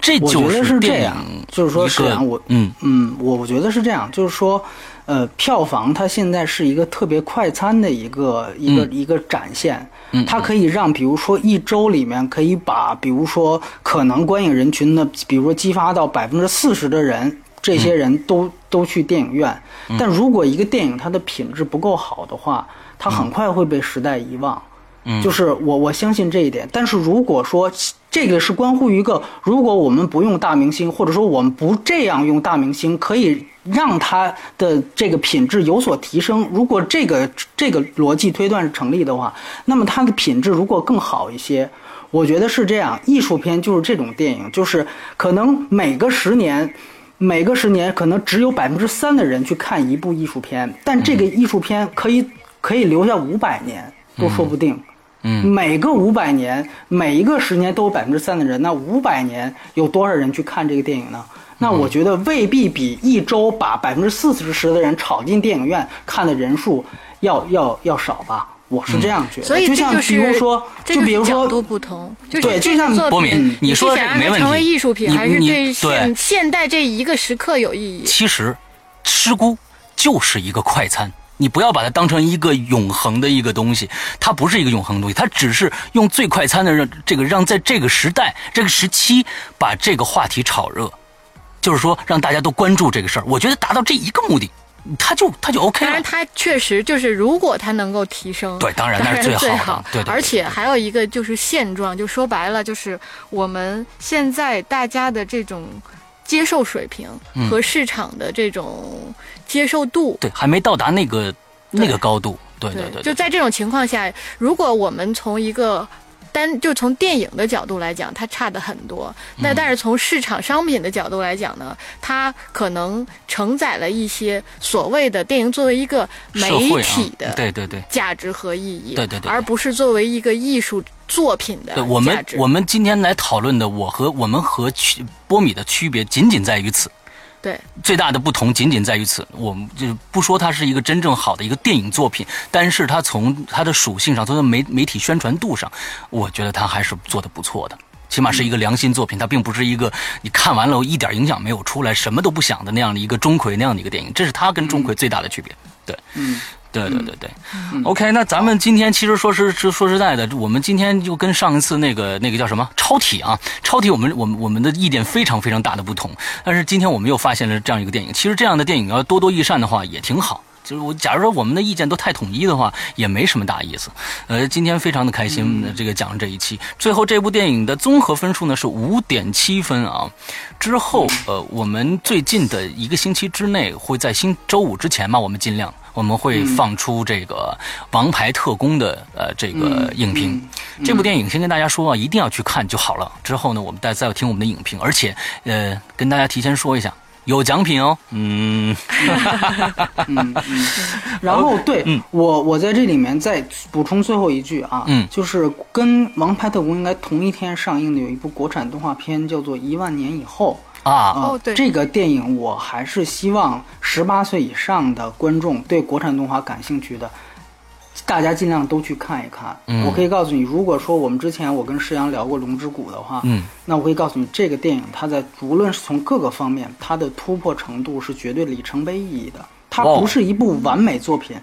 这就是这样，就是说，是啊，我嗯。嗯，我我觉得是这样，就是说，呃，票房它现在是一个特别快餐的一个一个一个展现，它可以让比如说一周里面可以把比如说可能观影人群的，比如说激发到百分之四十的人。这些人都都去电影院，但如果一个电影它的品质不够好的话，它很快会被时代遗忘。嗯，就是我我相信这一点。但是如果说这个是关乎于一个，如果我们不用大明星，或者说我们不这样用大明星，可以让他的这个品质有所提升。如果这个这个逻辑推断是成立的话，那么它的品质如果更好一些，我觉得是这样。艺术片就是这种电影，就是可能每个十年。每个十年可能只有百分之三的人去看一部艺术片，但这个艺术片可以可以留下五百年都说不定。嗯，每个五百年，每一个十年都有百分之三的人，那五百年有多少人去看这个电影呢？那我觉得未必比一周把百分之四十的人炒进电影院看的人数要要要少吧。我是这样觉得，所以就像比如说，就比如说角度不同，对，就像波敏，你说没问题。成为艺术品，还是对现现代这一个时刻有意义？其实，《失孤》就是一个快餐，你不要把它当成一个永恒的一个东西，它不是一个永恒的东西，它只是用最快餐的让这个让在这个时代、这个时期把这个话题炒热，就是说让大家都关注这个事儿。我觉得达到这一个目的。他就他就 OK 了，当然他确实就是，如果他能够提升，对，当然那是最好的，对。而且还有一个就是现状，就说白了就是我们现在大家的这种接受水平和市场的这种接受度，对，还没到达那个那个高度，对对对。就在这种情况下，如果我们从一个。单就从电影的角度来讲，它差的很多。那但是从市场商品的角度来讲呢，它可能承载了一些所谓的电影作为一个媒体的对对对价值和意义，对对对，而不是作为一个艺术作品的。我们我们今天来讨论的，我和我们和区波米的区别，仅仅在于此。对，最大的不同仅仅在于此。我们就不说它是一个真正好的一个电影作品，但是它从它的属性上，从它媒媒体宣传度上，我觉得它还是做的不错的。起码是一个良心作品，它并不是一个你看完了一点影响没有出来，什么都不想的那样的一个钟馗那样的一个电影。这是它跟钟馗最大的区别。对，嗯。对对对对，OK，那咱们今天其实说是是说实在的，我们今天就跟上一次那个那个叫什么超体啊，超体我们我们我们的意见非常非常大的不同，但是今天我们又发现了这样一个电影，其实这样的电影要多多益善的话也挺好。就是我假如说我们的意见都太统一的话，也没什么大意思。呃，今天非常的开心，这个讲这一期，最后这部电影的综合分数呢是五点七分啊。之后呃，我们最近的一个星期之内会在星周五之前吧，我们尽量。我们会放出这个《王牌特工》的呃这个影评，这部电影先跟大家说啊，一定要去看就好了。之后呢，我们再再听我们的影评，而且呃跟大家提前说一下，有奖品哦。嗯，嗯，然后对我我在这里面再补充最后一句啊，嗯，就是跟《王牌特工》应该同一天上映的有一部国产动画片，叫做《一万年以后》。啊哦，对，这个电影我还是希望十八岁以上的观众对国产动画感兴趣的，大家尽量都去看一看。嗯。我可以告诉你，如果说我们之前我跟施阳聊过《龙之谷》的话，嗯，那我可以告诉你，这个电影它在无论是从各个方面，它的突破程度是绝对里程碑意义的。它不是一部完美作品，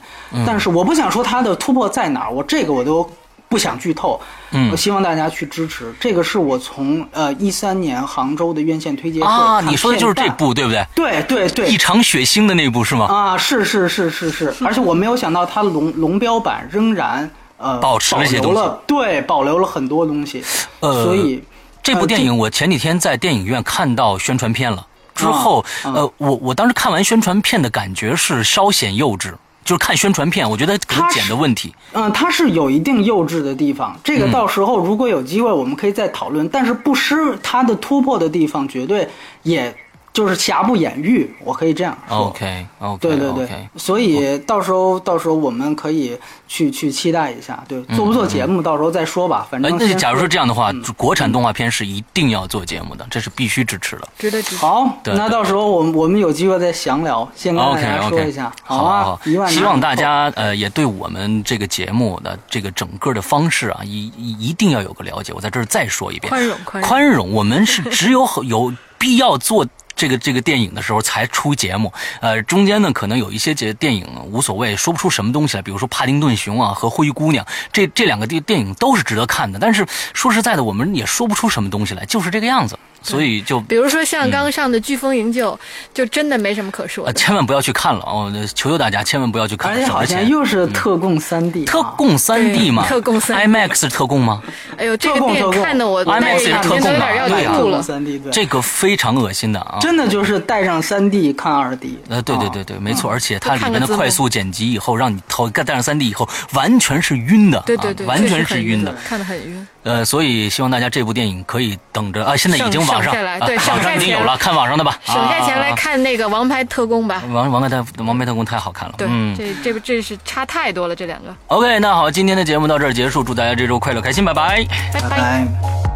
但是我不想说它的突破在哪儿，我这个我都不想剧透。嗯我希望大家去支持。这个是我从呃一三年杭州的院线推介会啊，你说的就是这？部对不对？对对对，异常血腥的那部是吗？啊，是是是是是，而且我没有想到它龙龙标版仍然呃保持了些保留了，对，保留了很多东西，呃所以这部电影我前几天在电影院看到宣传片了，之后，呃，我我当时看完宣传片的感觉是稍显幼稚，就是看宣传片，我觉得可能它是剪的问题。嗯，它是有一定幼稚的地方，这嗯个到时候如果有机会我们可以再讨论，但是不失它的突破的地方，绝对也就是瑕不掩瑜，我可以这样说。OK OK，对对对所以到时候到时候我们可以去去期待一下，对，做不做节目到时候再说吧，反呃正，先那假如说说这样的话，嗯国产动画片是一定要做节目的，这是必须支持的。值得支持。好，那到时候我们我们有机会再详聊，先跟大家说一下，好啊好，一万希望大家呃也对我们这个节目的这个整个的方式啊，一一一定要有个了解。我在这儿再说一遍，宽容宽容宽容，我们是只有 有必要做。这个这个电影的时候才出节目，呃，中间呢可能有一些节电影无所谓，说不出什么东西来，比如说《帕丁顿熊》啊和《灰姑娘》这这两个电电影都是值得看的，但是说实在的，我们也说不出什么东西来，就是这个样子，所以就比如说像刚上的《飓风营救》，就真的没什么可说呃的。千万不要去看了哦，求求大家千万不要去看，而且好。像又是特供三 D，特供三 D 嘛，特供 3D IMAX 是特供吗？哎呦，这个电影特供看的我 IMAX 是特供。三 D 对，这个非常恶心的啊！真的就是带上三 D 看二 D，呃，对对对啊对，没错，而且它里面的快速剪辑以后，让你头戴上三 D 以后，完全是晕的，对对对，啊完全是晕的。看的很晕。呃，所以希望大家这部电影可以等着啊，现在已经网上对 网上已经有了，看网上的吧，省下钱来啊。看那个《王牌特工》吧。王王牌特王牌特工太好看了，对，嗯这这这是差太多了，这两个。，OK，那好，今天的节目到这儿结束，祝大家这周快乐开心，拜拜。拜拜拜。